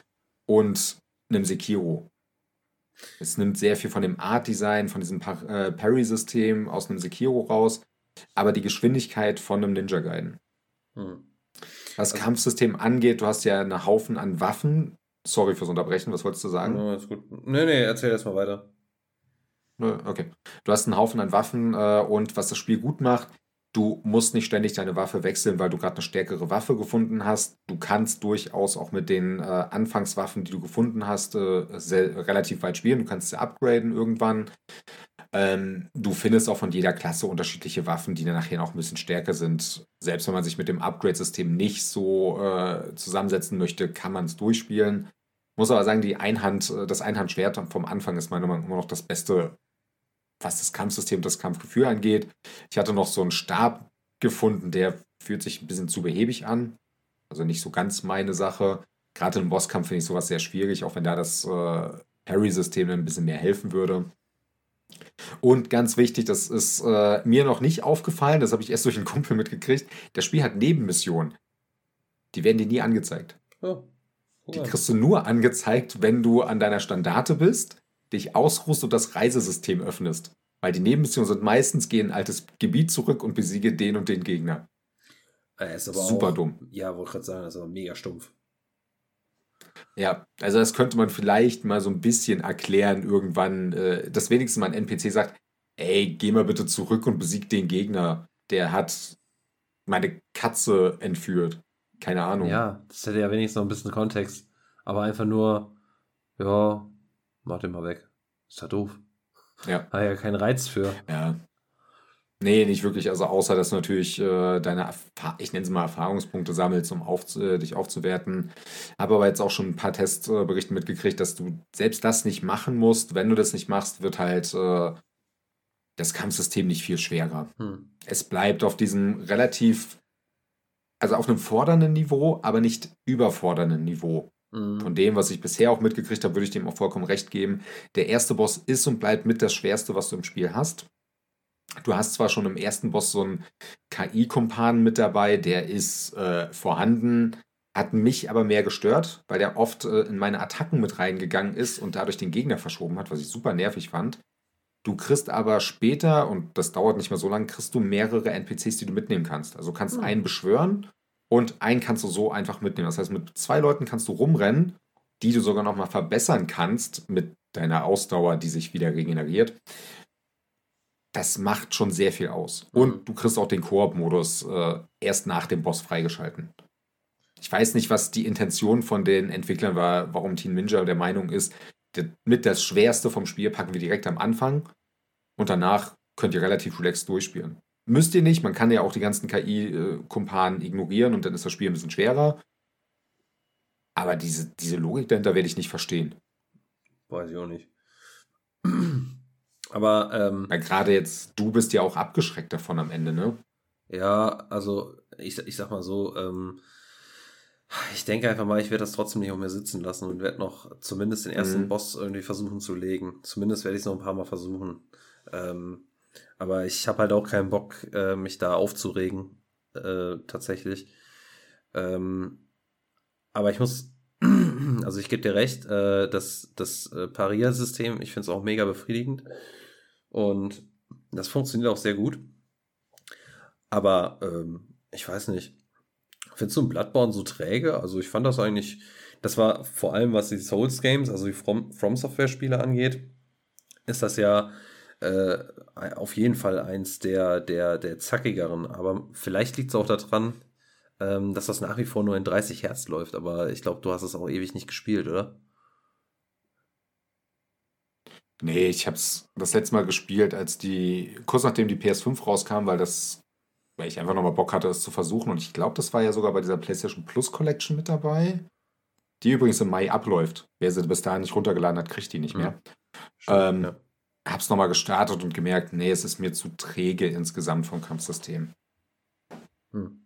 und einem Sekiro. Es nimmt sehr viel von dem Art-Design, von diesem äh, Parry-System aus einem Sekiro raus aber die Geschwindigkeit von einem Ninja Gaiden. Hm. Was also, Kampfsystem angeht, du hast ja einen Haufen an Waffen. Sorry fürs Unterbrechen, was wolltest du sagen? Ist gut. Nee, nee, erzähl erst mal weiter. Okay. Du hast einen Haufen an Waffen äh, und was das Spiel gut macht, du musst nicht ständig deine Waffe wechseln, weil du gerade eine stärkere Waffe gefunden hast. Du kannst durchaus auch mit den äh, Anfangswaffen, die du gefunden hast, äh, sehr, relativ weit spielen. Du kannst sie upgraden irgendwann. Ähm, du findest auch von jeder Klasse unterschiedliche Waffen, die dann nachher noch ein bisschen stärker sind. Selbst wenn man sich mit dem Upgrade-System nicht so äh, zusammensetzen möchte, kann man es durchspielen. Muss aber sagen, die Einhand, äh, das Einhandschwert vom Anfang ist meiner Meinung nach immer noch das Beste, was das Kampfsystem und das Kampfgefühl angeht. Ich hatte noch so einen Stab gefunden, der fühlt sich ein bisschen zu behäbig an. Also nicht so ganz meine Sache. Gerade im Bosskampf finde ich sowas sehr schwierig, auch wenn da das äh, Parry-System ein bisschen mehr helfen würde. Und ganz wichtig, das ist äh, mir noch nicht aufgefallen, das habe ich erst durch einen Kumpel mitgekriegt. Das Spiel hat Nebenmissionen. Die werden dir nie angezeigt. Oh. Die kriegst du nur angezeigt, wenn du an deiner Standarte bist, dich ausruhst und das Reisesystem öffnest. Weil die Nebenmissionen sind meistens, geh in ein altes Gebiet zurück und besiege den und den Gegner. Äh, Super auch, dumm. Ja, wollte gerade sagen, das ist aber mega stumpf. Ja, also das könnte man vielleicht mal so ein bisschen erklären irgendwann, äh, dass wenigstens mal ein NPC sagt, ey, geh mal bitte zurück und besieg den Gegner. Der hat meine Katze entführt. Keine Ahnung. Ja, das hätte ja wenigstens noch ein bisschen Kontext. Aber einfach nur, ja, mach den mal weg. Ist ja doof. Ja. Hat ja keinen Reiz für. Ja. Nee, nicht wirklich. Also außer, dass du natürlich äh, deine, ich nenne es mal Erfahrungspunkte sammelst, um auf, äh, dich aufzuwerten. Habe aber jetzt auch schon ein paar Testberichte mitgekriegt, dass du selbst das nicht machen musst. Wenn du das nicht machst, wird halt äh, das Kampfsystem nicht viel schwerer. Hm. Es bleibt auf diesem relativ, also auf einem fordernden Niveau, aber nicht überfordernden Niveau. Hm. Von dem, was ich bisher auch mitgekriegt habe, würde ich dem auch vollkommen recht geben. Der erste Boss ist und bleibt mit das Schwerste, was du im Spiel hast. Du hast zwar schon im ersten Boss so einen KI-Kumpan mit dabei, der ist äh, vorhanden, hat mich aber mehr gestört, weil der oft äh, in meine Attacken mit reingegangen ist und dadurch den Gegner verschoben hat, was ich super nervig fand. Du kriegst aber später, und das dauert nicht mehr so lange, kriegst du mehrere NPCs, die du mitnehmen kannst. Also kannst mhm. einen beschwören und einen kannst du so einfach mitnehmen. Das heißt, mit zwei Leuten kannst du rumrennen, die du sogar nochmal verbessern kannst mit deiner Ausdauer, die sich wieder regeneriert das macht schon sehr viel aus. Und mhm. du kriegst auch den Koop-Modus äh, erst nach dem Boss freigeschalten. Ich weiß nicht, was die Intention von den Entwicklern war, warum Team Ninja der Meinung ist, mit das Schwerste vom Spiel packen wir direkt am Anfang und danach könnt ihr relativ relaxed durchspielen. Müsst ihr nicht, man kann ja auch die ganzen KI-Kumpanen ignorieren und dann ist das Spiel ein bisschen schwerer. Aber diese, diese Logik dahinter werde ich nicht verstehen. Weiß ich auch nicht. Aber ähm, gerade jetzt, du bist ja auch abgeschreckt davon am Ende, ne? Ja, also ich, ich sag mal so, ähm, ich denke einfach mal, ich werde das trotzdem nicht auf mir sitzen lassen und werde noch zumindest den ersten mhm. Boss irgendwie versuchen zu legen. Zumindest werde ich es noch ein paar Mal versuchen. Ähm, aber ich habe halt auch keinen Bock, äh, mich da aufzuregen, äh, tatsächlich. Ähm, aber ich muss, also ich gebe dir recht, äh, das, das äh, Parier-System, ich finde es auch mega befriedigend. Und Das funktioniert auch sehr gut. Aber ähm, ich weiß nicht. Findest du ein Bloodborne so träge? Also ich fand das eigentlich, das war vor allem, was die Souls Games, also die From, From Software Spiele angeht, ist das ja äh, auf jeden Fall eins der, der, der zackigeren. Aber vielleicht liegt es auch daran, ähm, dass das nach wie vor nur in 30 Hertz läuft. Aber ich glaube, du hast es auch ewig nicht gespielt, oder? Nee, ich habe es das letzte Mal gespielt, als die, kurz nachdem die PS5 rauskam, weil das, weil ich einfach nochmal Bock hatte, es zu versuchen. Und ich glaube, das war ja sogar bei dieser PlayStation Plus Collection mit dabei, die übrigens im Mai abläuft. Wer sie bis dahin nicht runtergeladen hat, kriegt die nicht mehr. Mhm. Ähm, ja. Hab's nochmal gestartet und gemerkt, nee, es ist mir zu träge insgesamt vom Kampfsystem. Hm.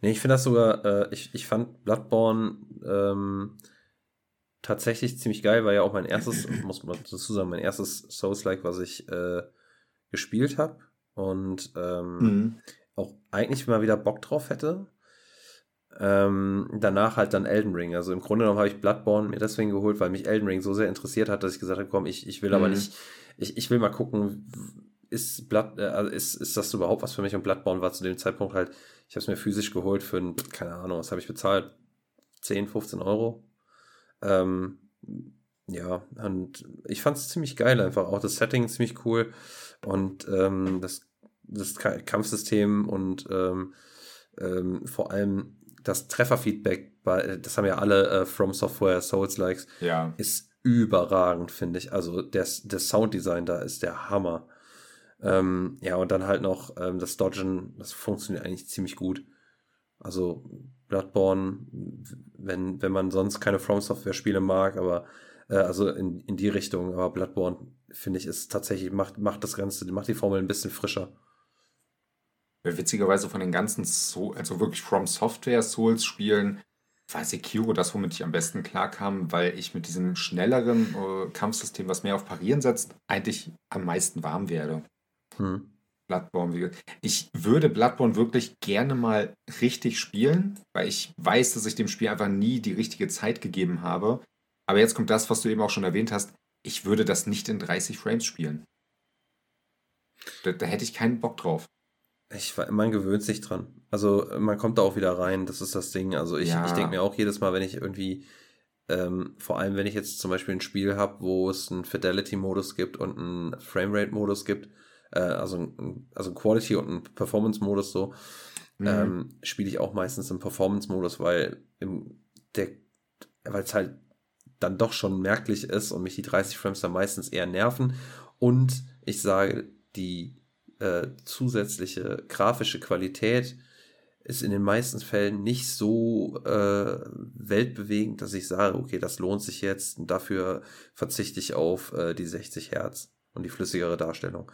Nee, ich finde das sogar, äh, ich, ich fand Bloodborne ähm, tatsächlich ziemlich geil, war ja auch mein erstes, muss man dazu sagen, mein erstes Souls-like, was ich äh, gespielt habe. Und ähm, mhm. auch eigentlich mal wieder Bock drauf hätte. Ähm, danach halt dann Elden Ring. Also im Grunde genommen habe ich Bloodborne mir deswegen geholt, weil mich Elden Ring so sehr interessiert hat, dass ich gesagt habe, komm, ich, ich will mhm. aber nicht, ich, ich will mal gucken, ist, Blood, äh, also ist, ist das überhaupt was für mich? Und Bloodborne war zu dem Zeitpunkt halt, ich habe es mir physisch geholt für, ein, keine Ahnung, was habe ich bezahlt? 10, 15 Euro. Ähm, ja, und ich fand es ziemlich geil einfach. Auch das Setting ziemlich cool und ähm, das, das Kampfsystem und ähm, ähm, vor allem das Trefferfeedback, bei, das haben ja alle äh, From Software Souls-Likes, ja. ist überragend, finde ich. Also der, der Sounddesign da ist der Hammer. Ähm, ja, und dann halt noch ähm, das Dodgen, das funktioniert eigentlich ziemlich gut. Also Bloodborne, wenn, wenn man sonst keine From Software Spiele mag, aber äh, also in, in die Richtung, aber Bloodborne finde ich ist tatsächlich macht macht das Ganze, macht die Formel ein bisschen frischer. Witzigerweise von den ganzen so also wirklich From Software Souls Spielen war Sekiro das, womit ich am besten klarkam, weil ich mit diesem schnelleren äh, Kampfsystem, was mehr auf Parieren setzt, eigentlich am meisten warm werde. Hm. Bloodborne. Ich würde Bloodborne wirklich gerne mal richtig spielen, weil ich weiß, dass ich dem Spiel einfach nie die richtige Zeit gegeben habe. Aber jetzt kommt das, was du eben auch schon erwähnt hast. Ich würde das nicht in 30 Frames spielen. Da, da hätte ich keinen Bock drauf. Ich, man gewöhnt sich dran. Also man kommt da auch wieder rein, das ist das Ding. Also ich, ja. ich denke mir auch jedes Mal, wenn ich irgendwie, ähm, vor allem wenn ich jetzt zum Beispiel ein Spiel habe, wo es einen Fidelity-Modus gibt und einen Framerate-Modus gibt, äh, also, also Quality und ein Performance-Modus so, mhm. ähm, spiele ich auch meistens im Performance-Modus, weil im, der, weil es halt dann doch schon merklich ist und mich die 30 Frames dann meistens eher nerven. Und ich sage, die äh, zusätzliche grafische Qualität ist in den meisten Fällen nicht so äh, weltbewegend, dass ich sage, okay, das lohnt sich jetzt und dafür verzichte ich auf äh, die 60 Hertz und die flüssigere Darstellung.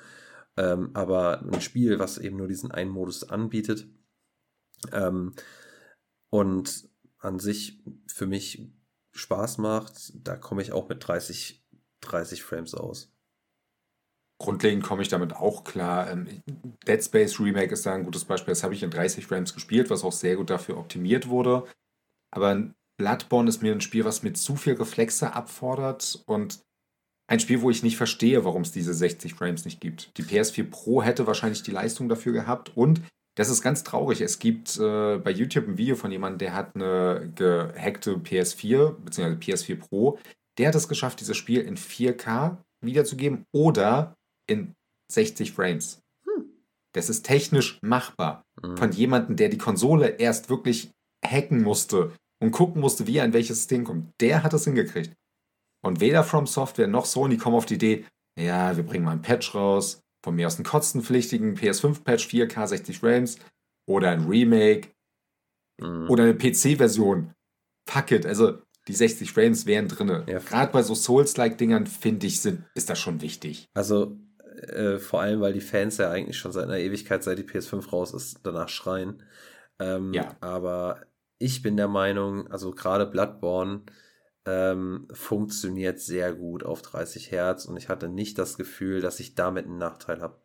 Ähm, aber ein Spiel, was eben nur diesen einen Modus anbietet ähm, und an sich für mich Spaß macht, da komme ich auch mit 30, 30 Frames aus. Grundlegend komme ich damit auch klar. Ähm, Dead Space Remake ist da ein gutes Beispiel. Das habe ich in 30 Frames gespielt, was auch sehr gut dafür optimiert wurde. Aber Bloodborne ist mir ein Spiel, was mir zu viel Reflexe abfordert und ein Spiel, wo ich nicht verstehe, warum es diese 60 Frames nicht gibt. Die PS4 Pro hätte wahrscheinlich die Leistung dafür gehabt und das ist ganz traurig. Es gibt äh, bei YouTube ein Video von jemandem, der hat eine gehackte PS4 bzw. PS4 Pro. Der hat es geschafft, dieses Spiel in 4K wiederzugeben oder in 60 Frames. Hm. Das ist technisch machbar. Mhm. Von jemandem, der die Konsole erst wirklich hacken musste und gucken musste, wie er in welches System kommt. Der hat es hingekriegt. Und weder From Software noch Sony kommen auf die Idee, ja, wir bringen mal einen Patch raus, von mir aus einen kostenpflichtigen PS5-Patch, 4K 60 Frames oder ein Remake mhm. oder eine PC-Version. Fuck it, also die 60 Frames wären drin. Ja. Gerade bei so Souls-like-Dingern, finde ich, sind, ist das schon wichtig. Also äh, vor allem, weil die Fans ja eigentlich schon seit einer Ewigkeit, seit die PS5 raus ist, danach schreien. Ähm, ja. Aber ich bin der Meinung, also gerade Bloodborne ähm, funktioniert sehr gut auf 30 Hertz und ich hatte nicht das Gefühl, dass ich damit einen Nachteil habe.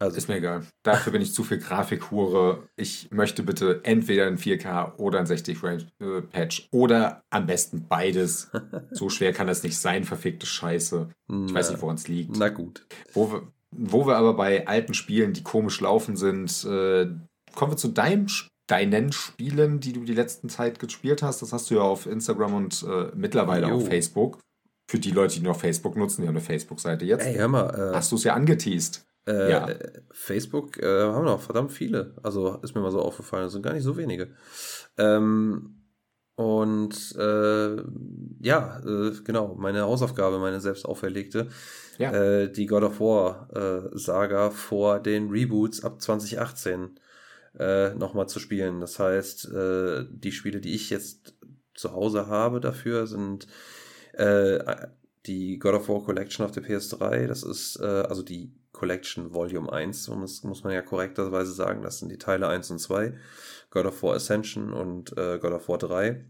Also, ist mir egal. Dafür bin ich zu viel Grafikhure. Ich möchte bitte entweder ein 4K oder ein 60-Frame-Patch oder am besten beides. so schwer kann das nicht sein, verfickte Scheiße. Ich weiß nicht, woran es liegt. Na gut. Wo wir, wo wir aber bei alten Spielen, die komisch laufen sind, äh, kommen wir zu deinem, deinen Spielen, die du die letzten Zeit gespielt hast. Das hast du ja auf Instagram und äh, mittlerweile jo. auf Facebook. Für die Leute, die noch Facebook nutzen, die haben eine Facebook-Seite jetzt. Ey, hör mal. Äh, hast du es ja angeteased. Äh, ja. Facebook äh, haben noch verdammt viele. Also ist mir mal so aufgefallen, das sind gar nicht so wenige. Ähm, und äh, ja, äh, genau, meine Hausaufgabe, meine selbst auferlegte, ja. äh, die God of War äh, Saga vor den Reboots ab 2018 äh, nochmal zu spielen. Das heißt, die Spiele, die ich jetzt zu Hause habe dafür, sind die God of War Collection auf der PS3. Das ist äh, also die Collection Volume 1, muss, muss man ja korrekterweise sagen. Das sind die Teile 1 und 2. God of War Ascension und äh, God of War 3.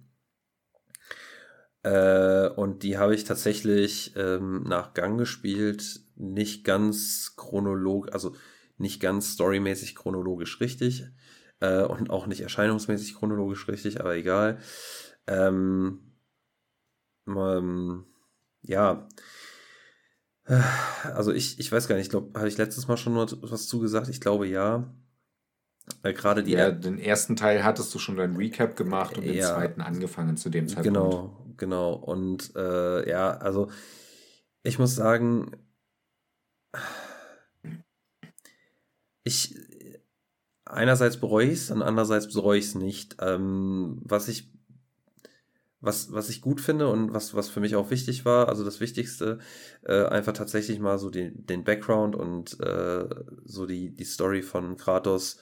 Äh, und die habe ich tatsächlich ähm, nach Gang gespielt, nicht ganz chronologisch, also nicht ganz storymäßig chronologisch richtig äh, und auch nicht erscheinungsmäßig chronologisch richtig, aber egal. Ähm, ähm, ja, also ich, ich weiß gar nicht, ich glaube, habe ich letztes Mal schon was zugesagt? Ich glaube ja. Weil gerade die. Ja, den ersten Teil hattest du schon dein Recap gemacht und den ja, zweiten angefangen zu dem Zeitpunkt. Genau, genau. Und äh, ja, also ich muss sagen, ich einerseits bereue ich es und andererseits bereue ich es nicht. Ähm, was ich was, was ich gut finde und was, was für mich auch wichtig war, also das Wichtigste, äh, einfach tatsächlich mal so den, den Background und äh, so die, die Story von Kratos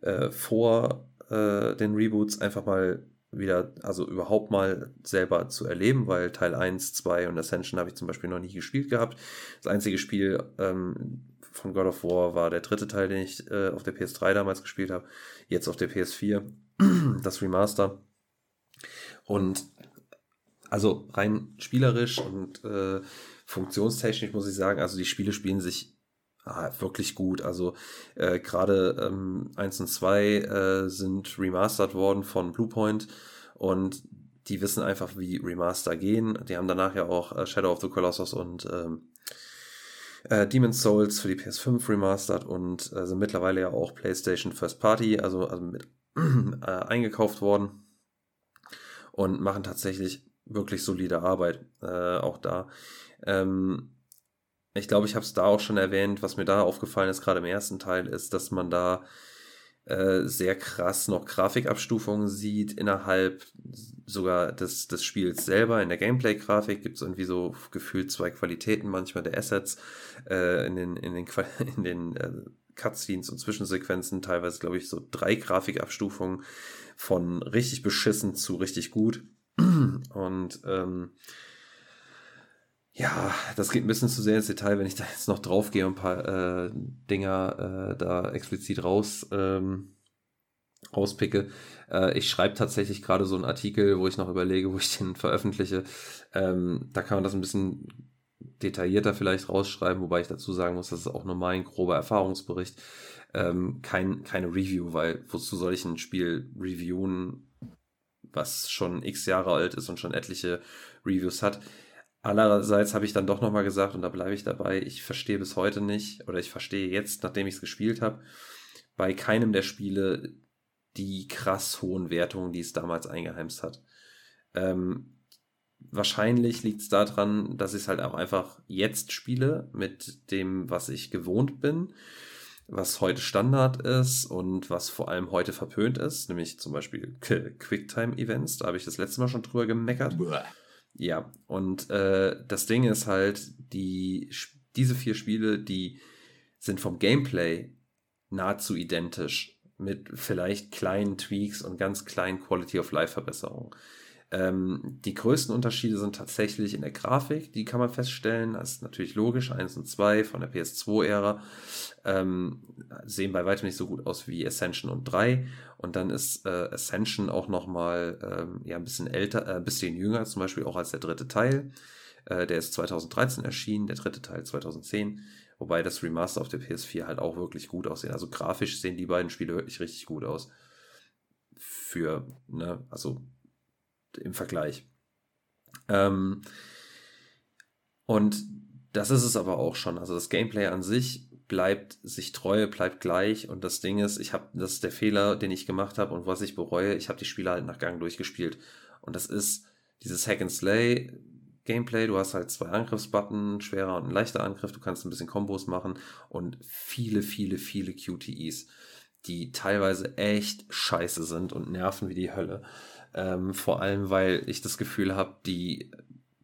äh, vor äh, den Reboots einfach mal wieder, also überhaupt mal selber zu erleben, weil Teil 1, 2 und Ascension habe ich zum Beispiel noch nie gespielt gehabt. Das einzige Spiel ähm, von God of War war der dritte Teil, den ich äh, auf der PS3 damals gespielt habe, jetzt auf der PS4, das Remaster. Und also rein spielerisch und äh, funktionstechnisch muss ich sagen, also die Spiele spielen sich ah, wirklich gut. Also äh, gerade ähm, 1 und 2 äh, sind remastered worden von Bluepoint und die wissen einfach, wie Remaster gehen. Die haben danach ja auch äh, Shadow of the Colossus und ähm, äh, Demon's Souls für die PS5 remastered und äh, sind mittlerweile ja auch PlayStation First Party, also, also mit äh, eingekauft worden und machen tatsächlich wirklich solide Arbeit, äh, auch da. Ähm, ich glaube, ich habe es da auch schon erwähnt, was mir da aufgefallen ist, gerade im ersten Teil, ist, dass man da äh, sehr krass noch Grafikabstufungen sieht innerhalb sogar des, des Spiels selber. In der Gameplay-Grafik gibt es irgendwie so gefühlt zwei Qualitäten manchmal der Assets äh, in den, in den, in den äh, Cutscenes und Zwischensequenzen, teilweise glaube ich so drei Grafikabstufungen von richtig beschissen zu richtig gut. Und ähm, ja, das geht ein bisschen zu sehr ins Detail, wenn ich da jetzt noch drauf gehe und ein paar äh, Dinger äh, da explizit raus ähm, rauspicke. Äh, ich schreibe tatsächlich gerade so einen Artikel, wo ich noch überlege, wo ich den veröffentliche. Ähm, da kann man das ein bisschen detaillierter vielleicht rausschreiben, wobei ich dazu sagen muss, das ist auch nur mein grober Erfahrungsbericht. Ähm, kein, keine Review, weil wozu soll ich ein Spiel reviewen, was schon x Jahre alt ist und schon etliche Reviews hat. Allerseits habe ich dann doch nochmal gesagt, und da bleibe ich dabei, ich verstehe bis heute nicht, oder ich verstehe jetzt, nachdem ich es gespielt habe, bei keinem der Spiele die krass hohen Wertungen, die es damals eingeheimst hat. Ähm, wahrscheinlich liegt es daran, dass ich es halt auch einfach jetzt spiele mit dem, was ich gewohnt bin was heute Standard ist und was vor allem heute verpönt ist, nämlich zum Beispiel Quicktime-Events. Da habe ich das letzte Mal schon drüber gemeckert. Buh. Ja, und äh, das Ding ist halt, die, diese vier Spiele, die sind vom Gameplay nahezu identisch mit vielleicht kleinen Tweaks und ganz kleinen Quality of Life Verbesserungen. Ähm, die größten Unterschiede sind tatsächlich in der Grafik, die kann man feststellen. Das ist natürlich logisch. 1 und 2 von der PS2-Ära ähm, sehen bei weitem nicht so gut aus wie Ascension und 3. Und dann ist äh, Ascension auch nochmal ähm, ja, ein bisschen älter, äh, ein bisschen jünger, zum Beispiel auch als der dritte Teil. Äh, der ist 2013 erschienen, der dritte Teil 2010. Wobei das Remaster auf der PS4 halt auch wirklich gut aussehen. Also grafisch sehen die beiden Spiele wirklich richtig gut aus. Für, ne, also im Vergleich. Ähm, und das ist es aber auch schon. Also das Gameplay an sich bleibt sich treu, bleibt gleich. Und das Ding ist, ich habe, das ist der Fehler, den ich gemacht habe und was ich bereue, ich habe die Spiele halt nach Gang durchgespielt. Und das ist dieses Hack and Slay Gameplay. Du hast halt zwei Angriffsbutton, schwerer und ein leichter Angriff. Du kannst ein bisschen Kombos machen und viele, viele, viele QTEs, die teilweise echt scheiße sind und nerven wie die Hölle. Ähm, vor allem, weil ich das Gefühl habe, die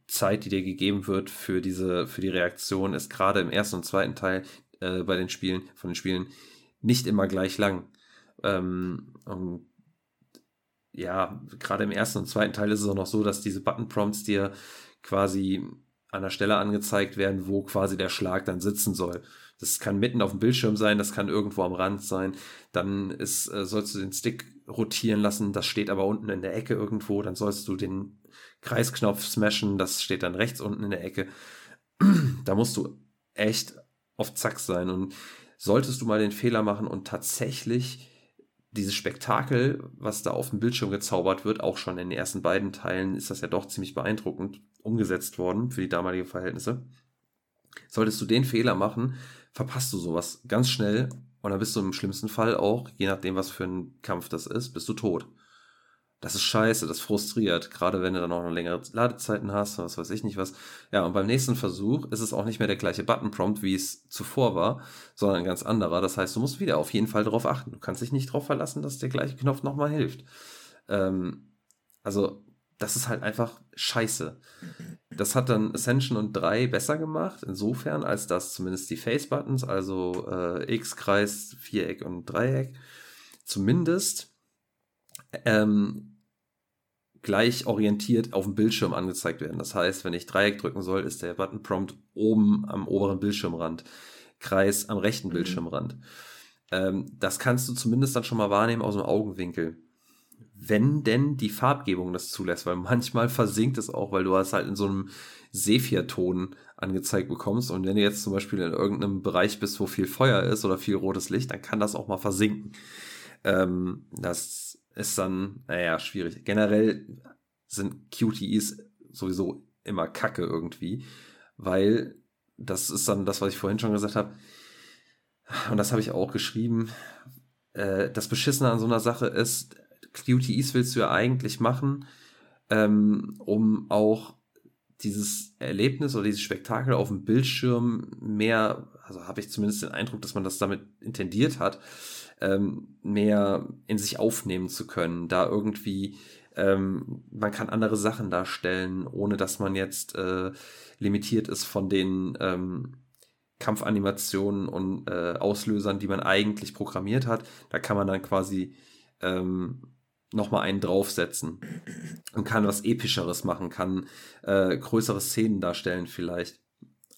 Zeit, die dir gegeben wird für diese, für die Reaktion, ist gerade im ersten und zweiten Teil äh, bei den Spielen, von den Spielen, nicht immer gleich lang. Ähm, und ja, gerade im ersten und zweiten Teil ist es auch noch so, dass diese Button-Prompts dir quasi an der Stelle angezeigt werden, wo quasi der Schlag dann sitzen soll. Das kann mitten auf dem Bildschirm sein, das kann irgendwo am Rand sein. Dann ist, äh, sollst du den Stick rotieren lassen, das steht aber unten in der Ecke irgendwo. Dann sollst du den Kreisknopf smashen, das steht dann rechts unten in der Ecke. da musst du echt auf Zack sein. Und solltest du mal den Fehler machen und tatsächlich dieses Spektakel, was da auf dem Bildschirm gezaubert wird, auch schon in den ersten beiden Teilen ist das ja doch ziemlich beeindruckend umgesetzt worden für die damaligen Verhältnisse. Solltest du den Fehler machen, verpasst du sowas ganz schnell und dann bist du im schlimmsten Fall auch, je nachdem, was für ein Kampf das ist, bist du tot. Das ist scheiße, das frustriert, gerade wenn du dann auch noch längere Ladezeiten hast, was weiß ich nicht was. Ja, und beim nächsten Versuch ist es auch nicht mehr der gleiche Button-Prompt, wie es zuvor war, sondern ein ganz anderer. Das heißt, du musst wieder auf jeden Fall darauf achten. Du kannst dich nicht darauf verlassen, dass der gleiche Knopf nochmal hilft. Ähm, also, das ist halt einfach scheiße. Das hat dann Ascension und 3 besser gemacht, insofern, als dass zumindest die Face-Buttons, also äh, X, Kreis, Viereck und Dreieck, zumindest ähm, gleich orientiert auf dem Bildschirm angezeigt werden. Das heißt, wenn ich Dreieck drücken soll, ist der Button Prompt oben am oberen Bildschirmrand, Kreis am rechten mhm. Bildschirmrand. Ähm, das kannst du zumindest dann schon mal wahrnehmen aus dem Augenwinkel. Wenn denn die Farbgebung das zulässt, weil manchmal versinkt es auch, weil du hast halt in so einem Sepia-Ton angezeigt bekommst und wenn du jetzt zum Beispiel in irgendeinem Bereich bist, wo viel Feuer ist oder viel rotes Licht, dann kann das auch mal versinken. Ähm, das ist dann, naja, schwierig. Generell sind QTEs sowieso immer kacke irgendwie, weil das ist dann das, was ich vorhin schon gesagt habe. Und das habe ich auch geschrieben. Äh, das Beschissene an so einer Sache ist, QTEs willst du ja eigentlich machen, ähm, um auch dieses Erlebnis oder dieses Spektakel auf dem Bildschirm mehr, also habe ich zumindest den Eindruck, dass man das damit intendiert hat, ähm, mehr in sich aufnehmen zu können, da irgendwie ähm, man kann andere Sachen darstellen, ohne dass man jetzt äh, limitiert ist von den ähm, Kampfanimationen und äh, Auslösern, die man eigentlich programmiert hat. Da kann man dann quasi ähm, nochmal einen draufsetzen und kann was Epischeres machen, kann äh, größere Szenen darstellen vielleicht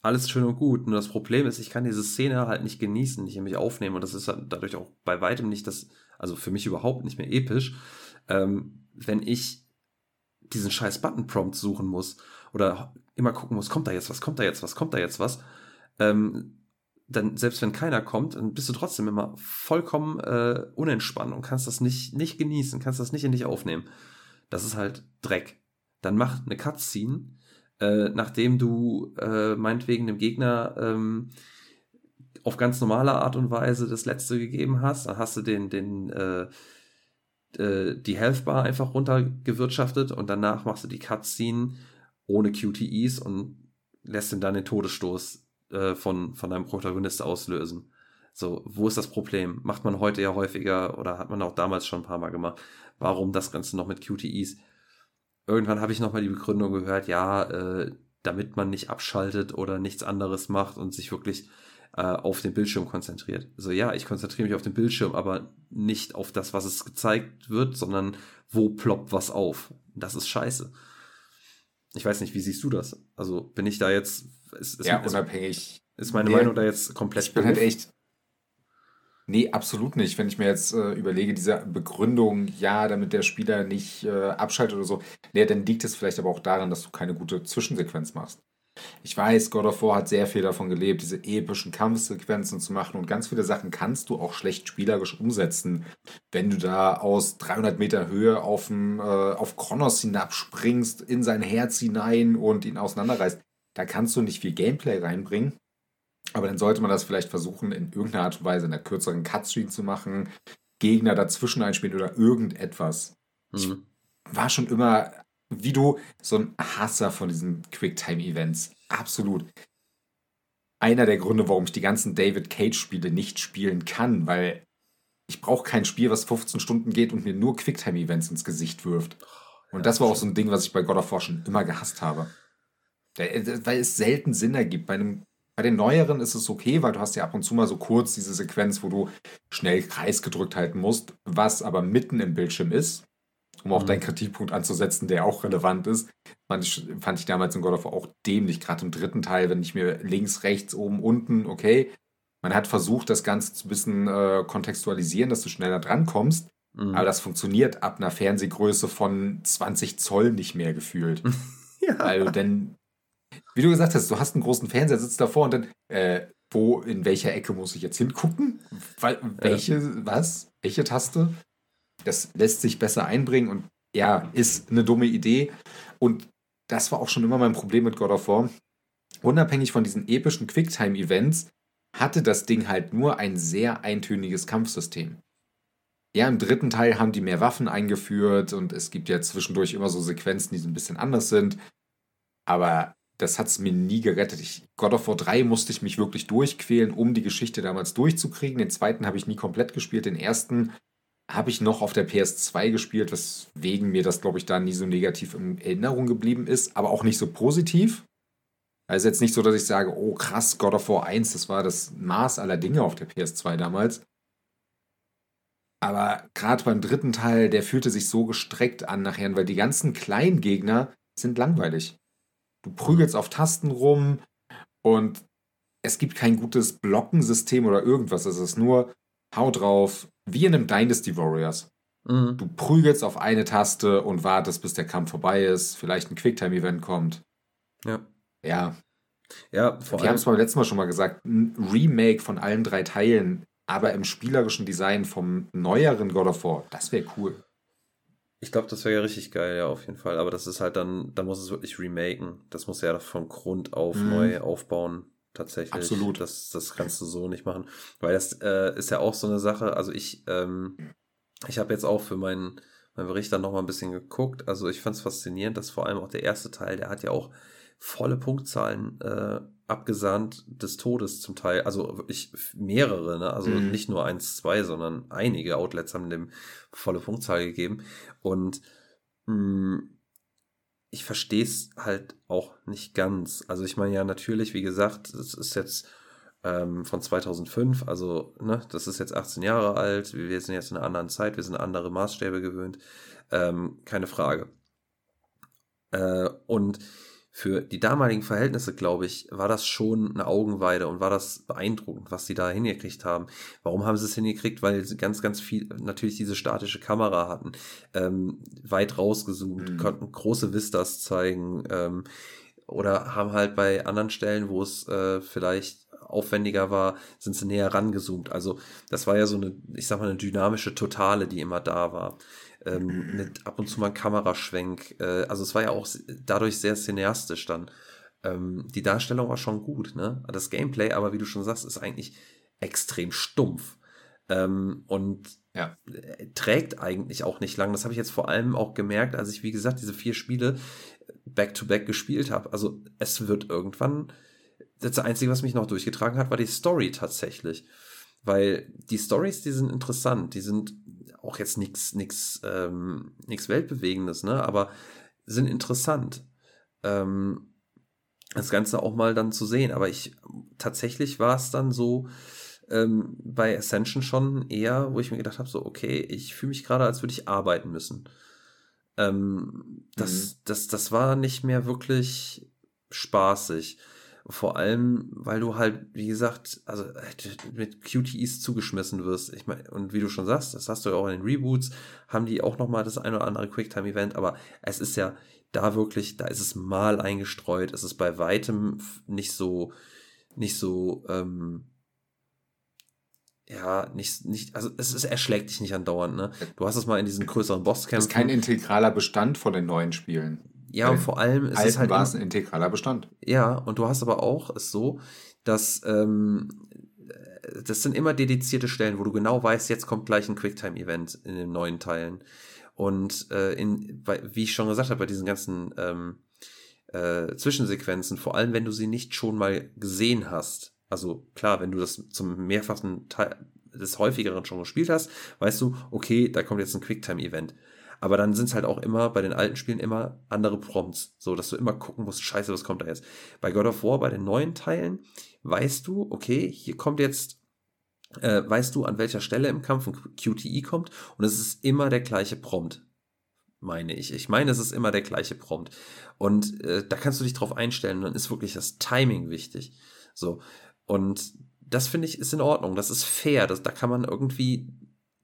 alles schön und gut. Nur das Problem ist, ich kann diese Szene halt nicht genießen, nicht in mich aufnehmen. Und das ist dadurch auch bei weitem nicht das, also für mich überhaupt nicht mehr episch, ähm, wenn ich diesen scheiß Button-Prompt suchen muss oder immer gucken muss, kommt da jetzt was, kommt da jetzt was, kommt da jetzt was. Ähm, dann, selbst wenn keiner kommt, dann bist du trotzdem immer vollkommen äh, unentspannt und kannst das nicht, nicht genießen, kannst das nicht in dich aufnehmen. Das ist halt Dreck. Dann mach eine Cutscene, äh, nachdem du äh, meinetwegen dem Gegner ähm, auf ganz normale Art und Weise das letzte gegeben hast, dann hast du den, den, äh, äh, die Health Bar einfach runtergewirtschaftet und danach machst du die Cutscene ohne QTEs und lässt ihn dann den Todesstoß äh, von, von deinem Protagonist auslösen. So, wo ist das Problem? Macht man heute ja häufiger oder hat man auch damals schon ein paar Mal gemacht? Warum das Ganze noch mit QTEs? irgendwann habe ich nochmal die Begründung gehört, ja, äh, damit man nicht abschaltet oder nichts anderes macht und sich wirklich äh, auf den Bildschirm konzentriert. So, ja, ich konzentriere mich auf den Bildschirm, aber nicht auf das, was es gezeigt wird, sondern wo ploppt was auf. Das ist scheiße. Ich weiß nicht, wie siehst du das? Also bin ich da jetzt. Ist, ist, ja, unabhängig. Ist meine nee, Meinung da jetzt komplett. Ich bin halt echt Nee, absolut nicht. Wenn ich mir jetzt äh, überlege, diese Begründung, ja, damit der Spieler nicht äh, abschaltet oder so, nee, dann liegt es vielleicht aber auch daran, dass du keine gute Zwischensequenz machst. Ich weiß, God of War hat sehr viel davon gelebt, diese epischen Kampfsequenzen zu machen und ganz viele Sachen kannst du auch schlecht spielerisch umsetzen. Wenn du da aus 300 Meter Höhe auf, ein, äh, auf Kronos hinabspringst, in sein Herz hinein und ihn auseinanderreißt, da kannst du nicht viel Gameplay reinbringen. Aber dann sollte man das vielleicht versuchen, in irgendeiner Art und Weise in einer kürzeren Cutscene zu machen, Gegner dazwischen einspielen oder irgendetwas. Mhm. Ich war schon immer, wie du, so ein Hasser von diesen Quicktime-Events. Absolut. Einer der Gründe, warum ich die ganzen David Cage-Spiele nicht spielen kann, weil ich brauche kein Spiel, was 15 Stunden geht und mir nur Quicktime-Events ins Gesicht wirft. Und das war auch so ein Ding, was ich bei God of War schon immer gehasst habe. Weil es selten Sinn ergibt. Bei einem bei den neueren ist es okay, weil du hast ja ab und zu mal so kurz diese Sequenz, wo du schnell Kreis gedrückt halten musst, was aber mitten im Bildschirm ist, um auch mhm. deinen Kritikpunkt anzusetzen, der auch relevant ist. Fand ich, fand ich damals in God of War auch dämlich, gerade im dritten Teil, wenn ich mir links, rechts, oben, unten, okay. Man hat versucht, das Ganze zu ein bisschen äh, kontextualisieren, dass du schneller drankommst. Mhm. Aber das funktioniert ab einer Fernsehgröße von 20 Zoll nicht mehr gefühlt. ja. Also, denn wie du gesagt hast, du hast einen großen Fernseher, sitzt davor und dann, äh, wo, in welcher Ecke muss ich jetzt hingucken? Welche, ja. was? Welche Taste? Das lässt sich besser einbringen und ja, ist eine dumme Idee. Und das war auch schon immer mein Problem mit God of War. Unabhängig von diesen epischen Quicktime-Events hatte das Ding halt nur ein sehr eintöniges Kampfsystem. Ja, im dritten Teil haben die mehr Waffen eingeführt und es gibt ja zwischendurch immer so Sequenzen, die so ein bisschen anders sind. Aber das hat es mir nie gerettet. Ich, God of War 3 musste ich mich wirklich durchquälen, um die Geschichte damals durchzukriegen. Den zweiten habe ich nie komplett gespielt. Den ersten habe ich noch auf der PS2 gespielt, weswegen mir das, glaube ich, da nie so negativ in Erinnerung geblieben ist, aber auch nicht so positiv. Also jetzt nicht so, dass ich sage, oh krass, God of War 1, das war das Maß aller Dinge auf der PS2 damals. Aber gerade beim dritten Teil, der fühlte sich so gestreckt an nachher, weil die ganzen kleinen Gegner sind langweilig. Du prügelst auf Tasten rum und es gibt kein gutes Blockensystem oder irgendwas. Es ist nur, hau drauf, wie in einem Dynasty Warriors. Mhm. Du prügelst auf eine Taste und wartest, bis der Kampf vorbei ist, vielleicht ein Quicktime-Event kommt. Ja. Ja. Ja, vor Wir haben es beim letzten Mal schon mal gesagt, ein Remake von allen drei Teilen, aber im spielerischen Design vom neueren God of War, das wäre cool. Ich glaube, das wäre ja richtig geil, ja, auf jeden Fall. Aber das ist halt dann, da muss es wirklich remaken. Das muss ja von Grund auf mhm. neu aufbauen. Tatsächlich. Absolut. Das, das kannst du so nicht machen. Weil das äh, ist ja auch so eine Sache. Also ich, ähm, ich habe jetzt auch für meinen, meinen Bericht dann nochmal ein bisschen geguckt. Also ich fand es faszinierend, dass vor allem auch der erste Teil, der hat ja auch volle Punktzahlen äh, abgesandt des Todes zum Teil. Also wirklich mehrere, ne? Also mhm. nicht nur eins, zwei, sondern einige Outlets haben dem volle Punktzahl gegeben. Und mh, hm, ich verstehe es halt auch nicht ganz. Also ich meine ja natürlich, wie gesagt, es ist jetzt ähm, von 2005, also ne, das ist jetzt 18 Jahre alt, wir sind jetzt in einer anderen Zeit, wir sind andere Maßstäbe gewöhnt, ähm, keine Frage. Äh, und für die damaligen Verhältnisse, glaube ich, war das schon eine Augenweide und war das beeindruckend, was sie da hingekriegt haben. Warum haben sie es hingekriegt? Weil sie ganz, ganz viel natürlich diese statische Kamera hatten, ähm, weit rausgezoomt, mhm. konnten große Vistas zeigen ähm, oder haben halt bei anderen Stellen, wo es äh, vielleicht aufwendiger war, sind sie näher rangezoomt. Also das war ja so eine, ich sag mal, eine dynamische Totale, die immer da war ähm, mit ab und zu mal Kameraschwenk. Äh, also es war ja auch dadurch sehr cineastisch dann. Ähm, die Darstellung war schon gut, ne? Das Gameplay, aber wie du schon sagst, ist eigentlich extrem stumpf. Ähm, und ja. Äh, trägt eigentlich auch nicht lang. Das habe ich jetzt vor allem auch gemerkt, als ich, wie gesagt, diese vier Spiele back-to-back -back gespielt habe. Also es wird irgendwann, das Einzige, was mich noch durchgetragen hat, war die Story tatsächlich. Weil die Stories, die sind interessant, die sind auch jetzt nichts nix, ähm, nix Weltbewegendes, ne? aber sind interessant. Ähm, das Ganze auch mal dann zu sehen. Aber ich tatsächlich war es dann so ähm, bei Ascension schon eher, wo ich mir gedacht habe, so, okay, ich fühle mich gerade, als würde ich arbeiten müssen. Ähm, das, mhm. das, das war nicht mehr wirklich spaßig. Vor allem, weil du halt, wie gesagt, also äh, mit QTEs zugeschmissen wirst. Ich meine, und wie du schon sagst, das hast du ja auch in den Reboots, haben die auch nochmal das ein oder andere Quicktime-Event, aber es ist ja da wirklich, da ist es mal eingestreut. Es ist bei weitem nicht so, nicht so, ähm, ja, nicht, nicht, also es ist, erschlägt dich nicht andauernd, ne? Du hast es mal in diesen größeren Bosskämpfen. Das ist kein integraler Bestand von den neuen Spielen. Ja, und vor allem ist es halt. war es ein integraler Bestand. Ja, und du hast aber auch es so, dass ähm, das sind immer dedizierte Stellen, wo du genau weißt, jetzt kommt gleich ein Quicktime-Event in den neuen Teilen. Und äh, in, bei, wie ich schon gesagt habe, bei diesen ganzen ähm, äh, Zwischensequenzen, vor allem wenn du sie nicht schon mal gesehen hast, also klar, wenn du das zum mehrfachen Teil des häufigeren schon gespielt hast, weißt du, okay, da kommt jetzt ein Quicktime-Event. Aber dann sind es halt auch immer bei den alten Spielen immer andere Prompts, so dass du immer gucken musst, scheiße, was kommt da jetzt. Bei God of War, bei den neuen Teilen, weißt du, okay, hier kommt jetzt, äh, weißt du, an welcher Stelle im Kampf ein QTE kommt und es ist immer der gleiche Prompt, meine ich. Ich meine, es ist immer der gleiche Prompt. Und äh, da kannst du dich drauf einstellen, dann ist wirklich das Timing wichtig. So. Und das finde ich ist in Ordnung, das ist fair, das, da kann man irgendwie,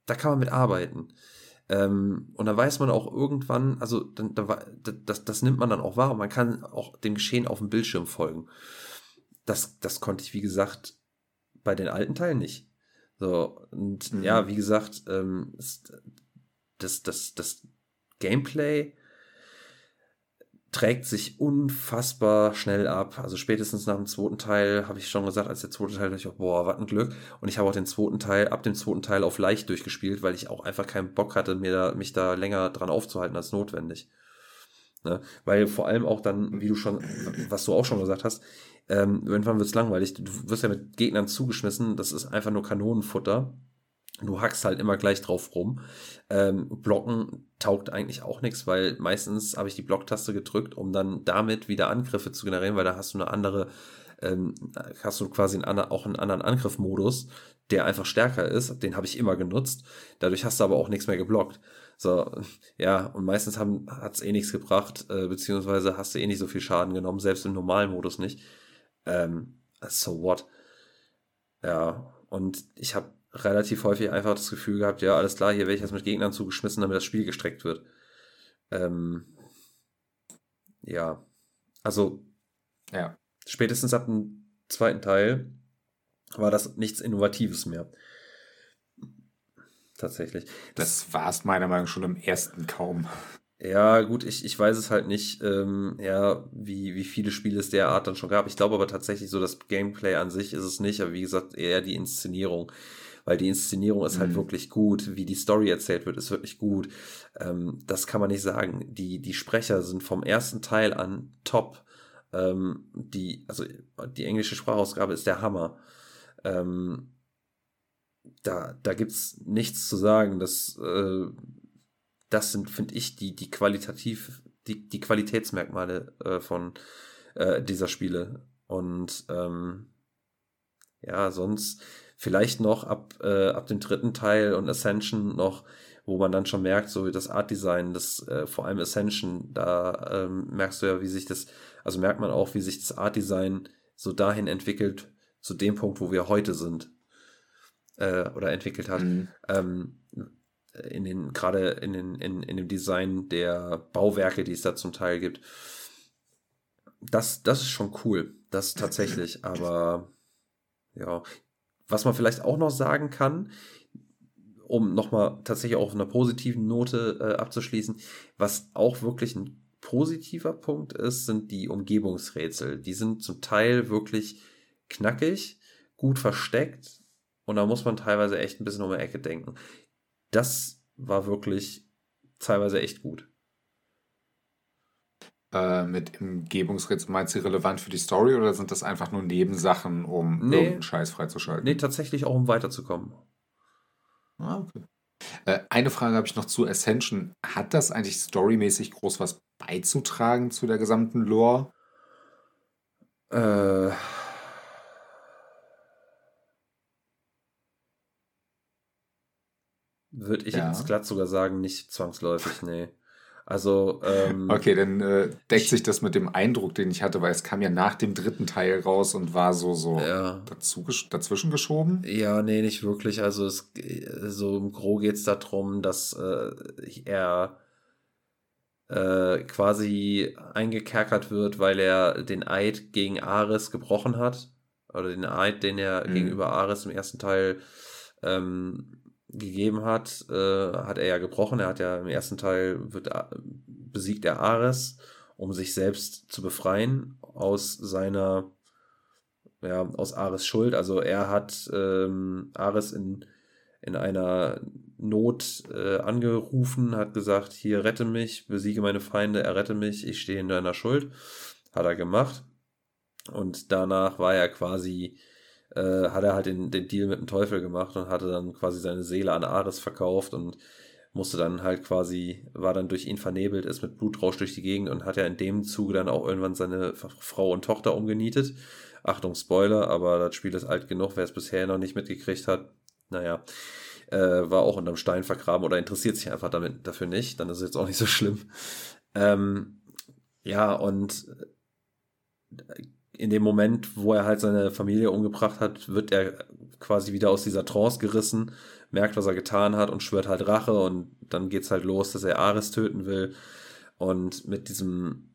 da kann man mit arbeiten. Ähm, und dann weiß man auch irgendwann, also dann, dann, das, das nimmt man dann auch wahr und man kann auch dem Geschehen auf dem Bildschirm folgen. Das, das konnte ich, wie gesagt, bei den alten Teilen nicht. So, und mhm. ja, wie gesagt, ähm, das, das, das Gameplay trägt sich unfassbar schnell ab. Also spätestens nach dem zweiten Teil habe ich schon gesagt, als der zweite Teil dachte ich boah, was ein Glück. Und ich habe auch den zweiten Teil, ab dem zweiten Teil auf leicht durchgespielt, weil ich auch einfach keinen Bock hatte, mir da, mich da länger dran aufzuhalten als notwendig. Ne? Weil vor allem auch dann, wie du schon, was du auch schon gesagt hast, ähm, irgendwann wird es langweilig. Du wirst ja mit Gegnern zugeschmissen, das ist einfach nur Kanonenfutter. Du hackst halt immer gleich drauf rum. Ähm, Blocken taugt eigentlich auch nichts, weil meistens habe ich die Blocktaste gedrückt, um dann damit wieder Angriffe zu generieren, weil da hast du eine andere, ähm, hast du quasi einen, auch einen anderen Angriffmodus, der einfach stärker ist. Den habe ich immer genutzt. Dadurch hast du aber auch nichts mehr geblockt. So, ja, und meistens hat es eh nichts gebracht, äh, beziehungsweise hast du eh nicht so viel Schaden genommen, selbst im normalen Modus nicht. Ähm, so what? Ja, und ich habe relativ häufig einfach das Gefühl gehabt, ja, alles klar, hier werde ich jetzt mit Gegnern zugeschmissen, damit das Spiel gestreckt wird. Ähm, ja, also ja. spätestens ab dem zweiten Teil war das nichts Innovatives mehr. Tatsächlich. Das, das war es meiner Meinung nach schon im ersten kaum. Ja, gut, ich, ich weiß es halt nicht, ähm, ja, wie, wie viele Spiele es der Art dann schon gab. Ich glaube aber tatsächlich so, das Gameplay an sich ist es nicht, aber wie gesagt, eher die Inszenierung weil die Inszenierung ist halt mhm. wirklich gut, wie die Story erzählt wird, ist wirklich gut. Ähm, das kann man nicht sagen. Die, die Sprecher sind vom ersten Teil an top. Ähm, die, also die englische Sprachausgabe ist der Hammer. Ähm, da, da gibt's nichts zu sagen. Das, äh, das sind, finde ich, die, die qualitativ, die, die Qualitätsmerkmale äh, von äh, dieser Spiele. Und ähm, ja, sonst Vielleicht noch ab, äh, ab dem dritten Teil und Ascension noch, wo man dann schon merkt, so das Art Design, das äh, vor allem Ascension, da ähm, merkst du ja, wie sich das, also merkt man auch, wie sich das Art Design so dahin entwickelt, zu dem Punkt, wo wir heute sind. Äh, oder entwickelt hat. Mhm. Ähm, in den, gerade in, den, in, in dem Design der Bauwerke, die es da zum Teil gibt. Das, das ist schon cool. Das tatsächlich, aber ja, was man vielleicht auch noch sagen kann, um nochmal tatsächlich auch auf einer positiven Note äh, abzuschließen, was auch wirklich ein positiver Punkt ist, sind die Umgebungsrätsel. Die sind zum Teil wirklich knackig, gut versteckt und da muss man teilweise echt ein bisschen um die Ecke denken. Das war wirklich teilweise echt gut äh, mit Umgebungsrätsel meinst du relevant für die Story oder sind das einfach nur Nebensachen, um nee, irgendeinen Scheiß freizuschalten? Nee, tatsächlich auch, um weiterzukommen. Ah, okay. Äh, eine Frage habe ich noch zu Ascension. Hat das eigentlich storymäßig groß was beizutragen zu der gesamten Lore? Äh. Würde ich ja. jetzt glatt sogar sagen, nicht zwangsläufig, nee. Also, ähm, Okay, dann äh, deckt sich das mit dem Eindruck, den ich hatte, weil es kam ja nach dem dritten Teil raus und war so, so ja. dazu, dazwischen geschoben. Ja, nee, nicht wirklich. Also es so im Gro geht es darum, dass äh, er äh, quasi eingekerkert wird, weil er den Eid gegen Ares gebrochen hat. Oder den Eid, den er Mhm. gegenüber Ares im ersten Teil ähm, gegeben hat, äh, hat er ja gebrochen. Er hat ja im ersten Teil wird, A- besiegt er Ares, um sich selbst zu befreien aus seiner ja, aus Ares Schuld. Also er hat ähm, Ares in, in einer Not äh, angerufen, hat gesagt, hier rette mich, besiege meine Feinde, errette mich, ich stehe in deiner Schuld. Hat er gemacht. Und danach war er quasi, äh, hat er halt den, den Deal mit dem Teufel gemacht und hatte dann quasi seine Seele an Ares verkauft und musste dann halt quasi, war dann durch ihn vernebelt, ist mit Blutrausch durch die Gegend und hat ja in dem Zuge dann auch irgendwann seine Frau und Tochter umgenietet. Achtung, Spoiler, aber das Spiel ist alt genug, wer es bisher noch nicht mitgekriegt hat. Naja, äh, war auch unterm Stein vergraben oder interessiert sich einfach damit, dafür nicht, dann ist es jetzt auch nicht so schlimm. Ähm, ja, und in dem Moment, wo er halt seine Familie umgebracht hat, wird er quasi wieder aus dieser Trance gerissen, merkt, was er getan hat und schwört halt Rache und dann geht's halt los, dass er Ares töten will. Und mit diesem,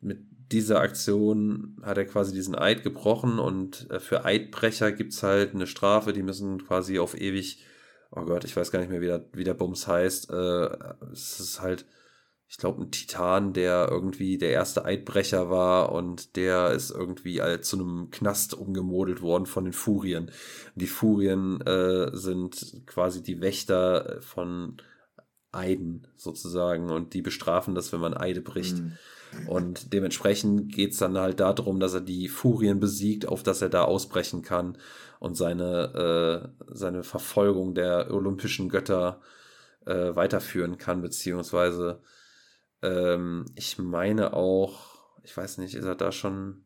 mit dieser Aktion hat er quasi diesen Eid gebrochen und äh, für Eidbrecher gibt's halt eine Strafe, die müssen quasi auf ewig, oh Gott, ich weiß gar nicht mehr, wie der, wie der Bums heißt. Äh, es ist halt, ich glaube, ein Titan, der irgendwie der erste Eidbrecher war und der ist irgendwie als zu einem Knast umgemodelt worden von den Furien. Die Furien äh, sind quasi die Wächter von Eiden sozusagen und die bestrafen das, wenn man Eide bricht. Mhm. Und dementsprechend geht's dann halt darum, dass er die Furien besiegt, auf dass er da ausbrechen kann und seine, äh, seine Verfolgung der olympischen Götter äh, weiterführen kann, beziehungsweise ähm, ich meine auch, ich weiß nicht, ist er da schon.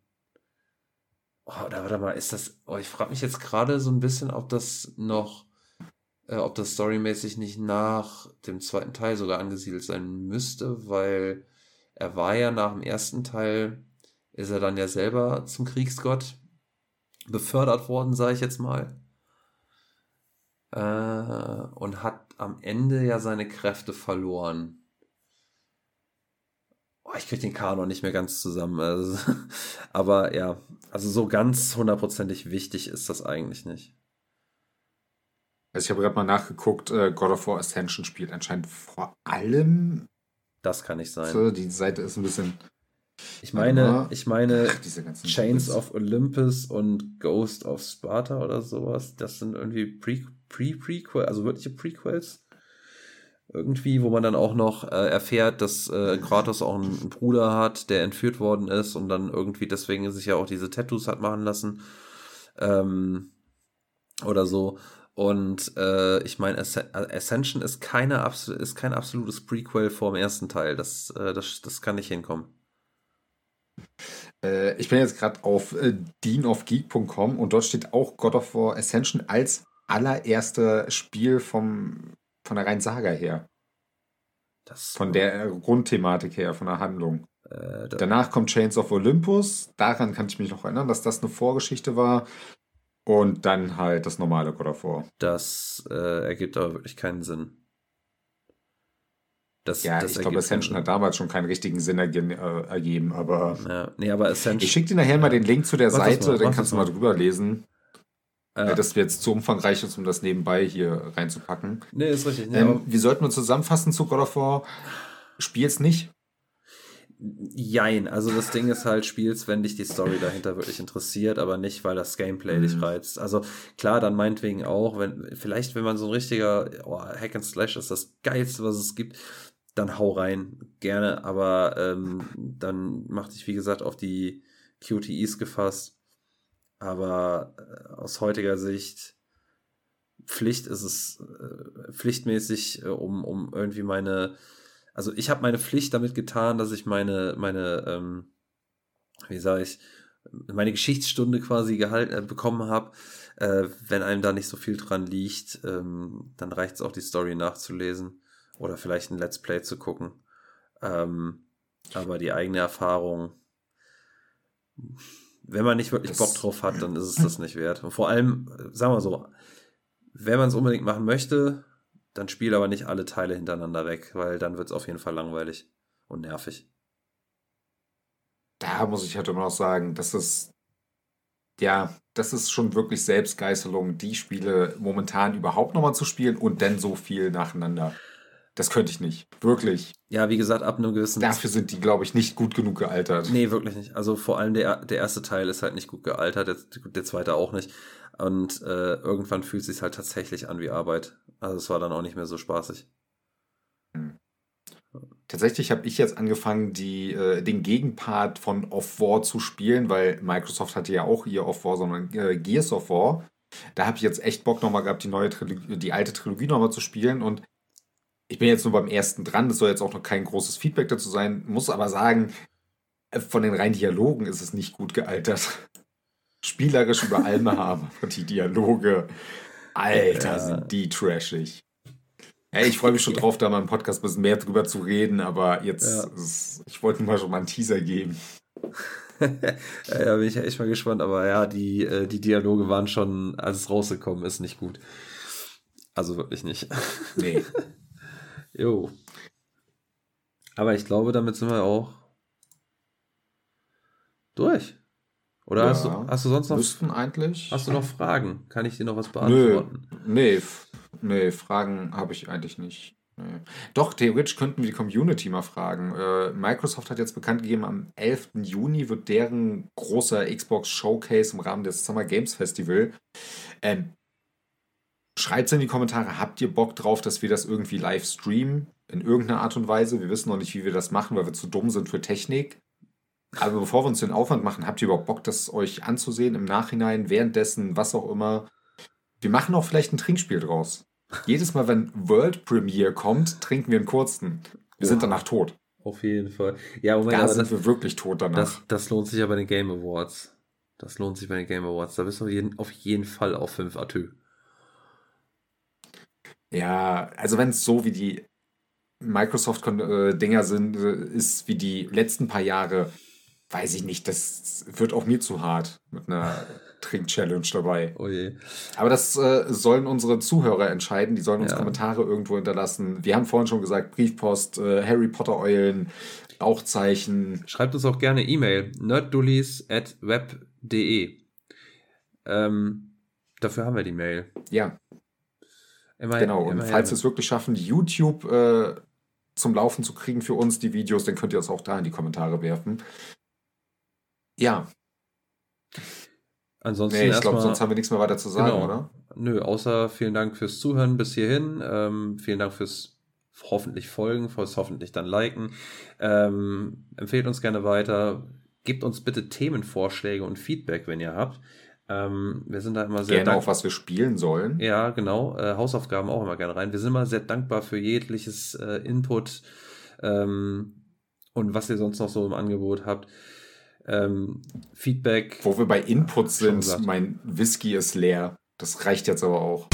Oh, da warte mal, ist das. Oh, ich frage mich jetzt gerade so ein bisschen, ob das noch, äh, ob das storymäßig nicht nach dem zweiten Teil sogar angesiedelt sein müsste, weil er war ja nach dem ersten Teil, ist er dann ja selber zum Kriegsgott befördert worden, sage ich jetzt mal. Äh, und hat am Ende ja seine Kräfte verloren. Oh, ich kriege den Kanon nicht mehr ganz zusammen. Also, aber ja, also so ganz hundertprozentig wichtig ist das eigentlich nicht. Also ich habe gerade mal nachgeguckt, äh, God of War Ascension spielt anscheinend vor allem. Das kann nicht sein. So, die Seite ist ein bisschen. Ich meine, ich meine Ach, Chains Bits. of Olympus und Ghost of Sparta oder sowas. Das sind irgendwie Pre Pre Prequel, also wirkliche Prequels. Irgendwie, wo man dann auch noch äh, erfährt, dass äh, Kratos auch einen, Bruder hat, der entführt worden ist und dann irgendwie deswegen sich ja auch diese Tattoos hat machen lassen. Ähm, oder so. Und äh, ich meine, Asc- Ascension ist, keine ist kein absolutes Prequel vor dem ersten Teil. Das, äh, das, das kann nicht hinkommen. Äh, ich bin jetzt gerade auf äh, deanofgeek.com und dort steht auch God of War Ascension als allererste Spiel vom, von der reinen Saga her. Das, Von der äh, Grundthematik her, von der Handlung. äh, da, Danach kommt Chains of Olympus. Daran kann ich mich noch erinnern, dass das eine Vorgeschichte war. Und dann halt das normale God of War. Das äh, ergibt aber wirklich keinen Sinn. Das, Ja, das ich glaube, Ascension hat damals schon keinen richtigen Sinn erge äh, ergeben, aber. Ja, nee, aber Ascension. Ich schicke dir nachher mal den Link zu der Seite, mal, dann kannst du mal. drüber lesen. Äh, Weil das jetzt zu umfangreich ist, um das nebenbei hier reinzupacken. nee, ist richtig. Nee, Ähm, wir sollten uns zusammenfassen zu God of War. Spiel's nicht. jein, also das Ding ist halt, spielst, wenn dich die Story dahinter wirklich interessiert, aber nicht, weil das Gameplay dich Mhm. reizt. Also klar, dann meinetwegen auch, wenn, vielleicht, wenn man so ein richtiger oh, Hack and Slash ist, das geilste, was es gibt, dann hau rein, gerne, aber ähm, dann mach dich, wie gesagt, auf die QTEs gefasst. Aber äh, aus heutiger Sicht Pflicht ist es äh, pflichtmäßig, äh, um, um irgendwie meine, also ich habe meine Pflicht damit getan, dass ich meine, meine, ähm, wie sage ich, meine Geschichtsstunde quasi gehalten, äh, bekommen habe. Äh, wenn einem da nicht so viel dran liegt, ähm, dann reicht es auch, die Story nachzulesen oder vielleicht ein Let's Play zu gucken. Ähm, aber die eigene Erfahrung, wenn man nicht wirklich das Bock drauf hat, dann ist es das nicht wert. Und vor allem, sagen wir so, wenn man es unbedingt machen möchte, dann spiel aber nicht alle Teile hintereinander weg, weil dann wird es auf jeden Fall langweilig und nervig. Da muss ich halt immer noch sagen, dass es ja, das ist schon wirklich Selbstgeißelung, die Spiele momentan überhaupt nochmal zu spielen und dann so viel nacheinander. Das könnte ich nicht. Wirklich. Ja, wie gesagt, ab einem gewissen. Dafür sind die, glaube ich, nicht gut genug gealtert. Nee, wirklich nicht. Also vor allem der, der erste Teil ist halt nicht gut gealtert, der, der zweite auch nicht. Und äh, irgendwann fühlt es sich halt tatsächlich an wie Arbeit. Also es war dann auch nicht mehr so spaßig. Hm. Tatsächlich habe ich jetzt angefangen, die, äh, den Gegenpart von Off-War zu spielen, weil Microsoft hatte ja auch ihr Off-War, sondern äh, Gears of War. Da habe ich jetzt echt Bock nochmal gehabt, die neue Trilogie, die alte Trilogie nochmal zu spielen. Und ich bin jetzt nur beim ersten dran. Das soll jetzt auch noch kein großes Feedback dazu sein. Muss aber sagen, von den reinen Dialogen ist es nicht gut gealtert. Spielerisch über Alme haben die Dialoge. Alter, ja. sind die trashig. Ja, ich freue mich schon drauf, da mal im Podcast ein bisschen mehr drüber zu reden, aber jetzt, ja. ist, ich wollte mal schon mal einen Teaser geben. ja, bin ich echt mal gespannt, aber ja, die, äh, die Dialoge waren schon, als es rausgekommen ist, nicht gut. Also wirklich nicht. Nee. jo. Aber ich glaube, damit sind wir auch durch. Oder ja, hast, du, hast du sonst noch. Müssten eigentlich. Hast du noch Fragen? Kann ich dir noch was beantworten? Nö, nee, nee Fragen habe ich eigentlich nicht. Nee. Doch, theoretisch könnten wir die Community mal fragen. Äh, Microsoft hat jetzt bekannt gegeben, am 11. Juni wird deren großer Xbox Showcase im Rahmen des Summer Games Festival. Ähm, Schreibt es in die Kommentare, habt ihr Bock drauf, dass wir das irgendwie live streamen? In irgendeiner Art und Weise. Wir wissen noch nicht, wie wir das machen, weil wir zu dumm sind für Technik. Aber bevor wir uns den Aufwand machen, habt ihr überhaupt Bock, das euch anzusehen im Nachhinein, währenddessen, was auch immer? Wir machen auch vielleicht ein Trinkspiel draus. Jedes Mal, wenn World Premiere kommt, trinken wir einen kurzen. Wir sind danach tot. Auf jeden Fall. Ja, Moment, da sind das, wir wirklich tot danach. Das, das, lohnt sich ja bei den Game Awards. Das lohnt sich bei den Game Awards. Da bist du auf jeden, auf jeden Fall auf 5 Atö. Ja, also wenn es so wie die Microsoft-Dinger sind, äh, ist wie die letzten paar Jahre, weiß ich nicht, das wird auch mir zu hart mit einer Trink-Challenge dabei. Oh je. Aber das äh, sollen unsere Zuhörer entscheiden. Die sollen uns ja. Kommentare irgendwo hinterlassen. Wir haben vorhin schon gesagt, Briefpost, äh, Harry Potter-Eulen, Rauchzeichen. Schreibt uns auch gerne E-Mail, nerddullies at web.de. Ähm, dafür haben wir die Mail. Ja. Immer, genau, und falls wir es wirklich schaffen, YouTube äh, zum Laufen zu kriegen für uns, die Videos, dann könnt ihr das auch da in die Kommentare werfen. Ja. Ansonsten. Nee, ich glaube, sonst haben wir nichts mehr weiter zu sagen, genau. oder? Nö, außer vielen Dank fürs Zuhören bis hierhin. Ähm, vielen Dank fürs hoffentlich folgen, fürs hoffentlich dann liken. Ähm, empfehlt uns gerne weiter. Gebt uns bitte Themenvorschläge und Feedback, wenn ihr habt. Ähm, wir sind da immer sehr Gerne auch, was wir spielen sollen. Ja, genau. Äh, Hausaufgaben auch immer gerne rein. Wir sind immer sehr dankbar für jegliches äh, Input ähm, und was ihr sonst noch so im Angebot habt. Ähm, Feedback. Wo wir bei Input sind, mein Whisky ist leer. Das reicht jetzt aber auch.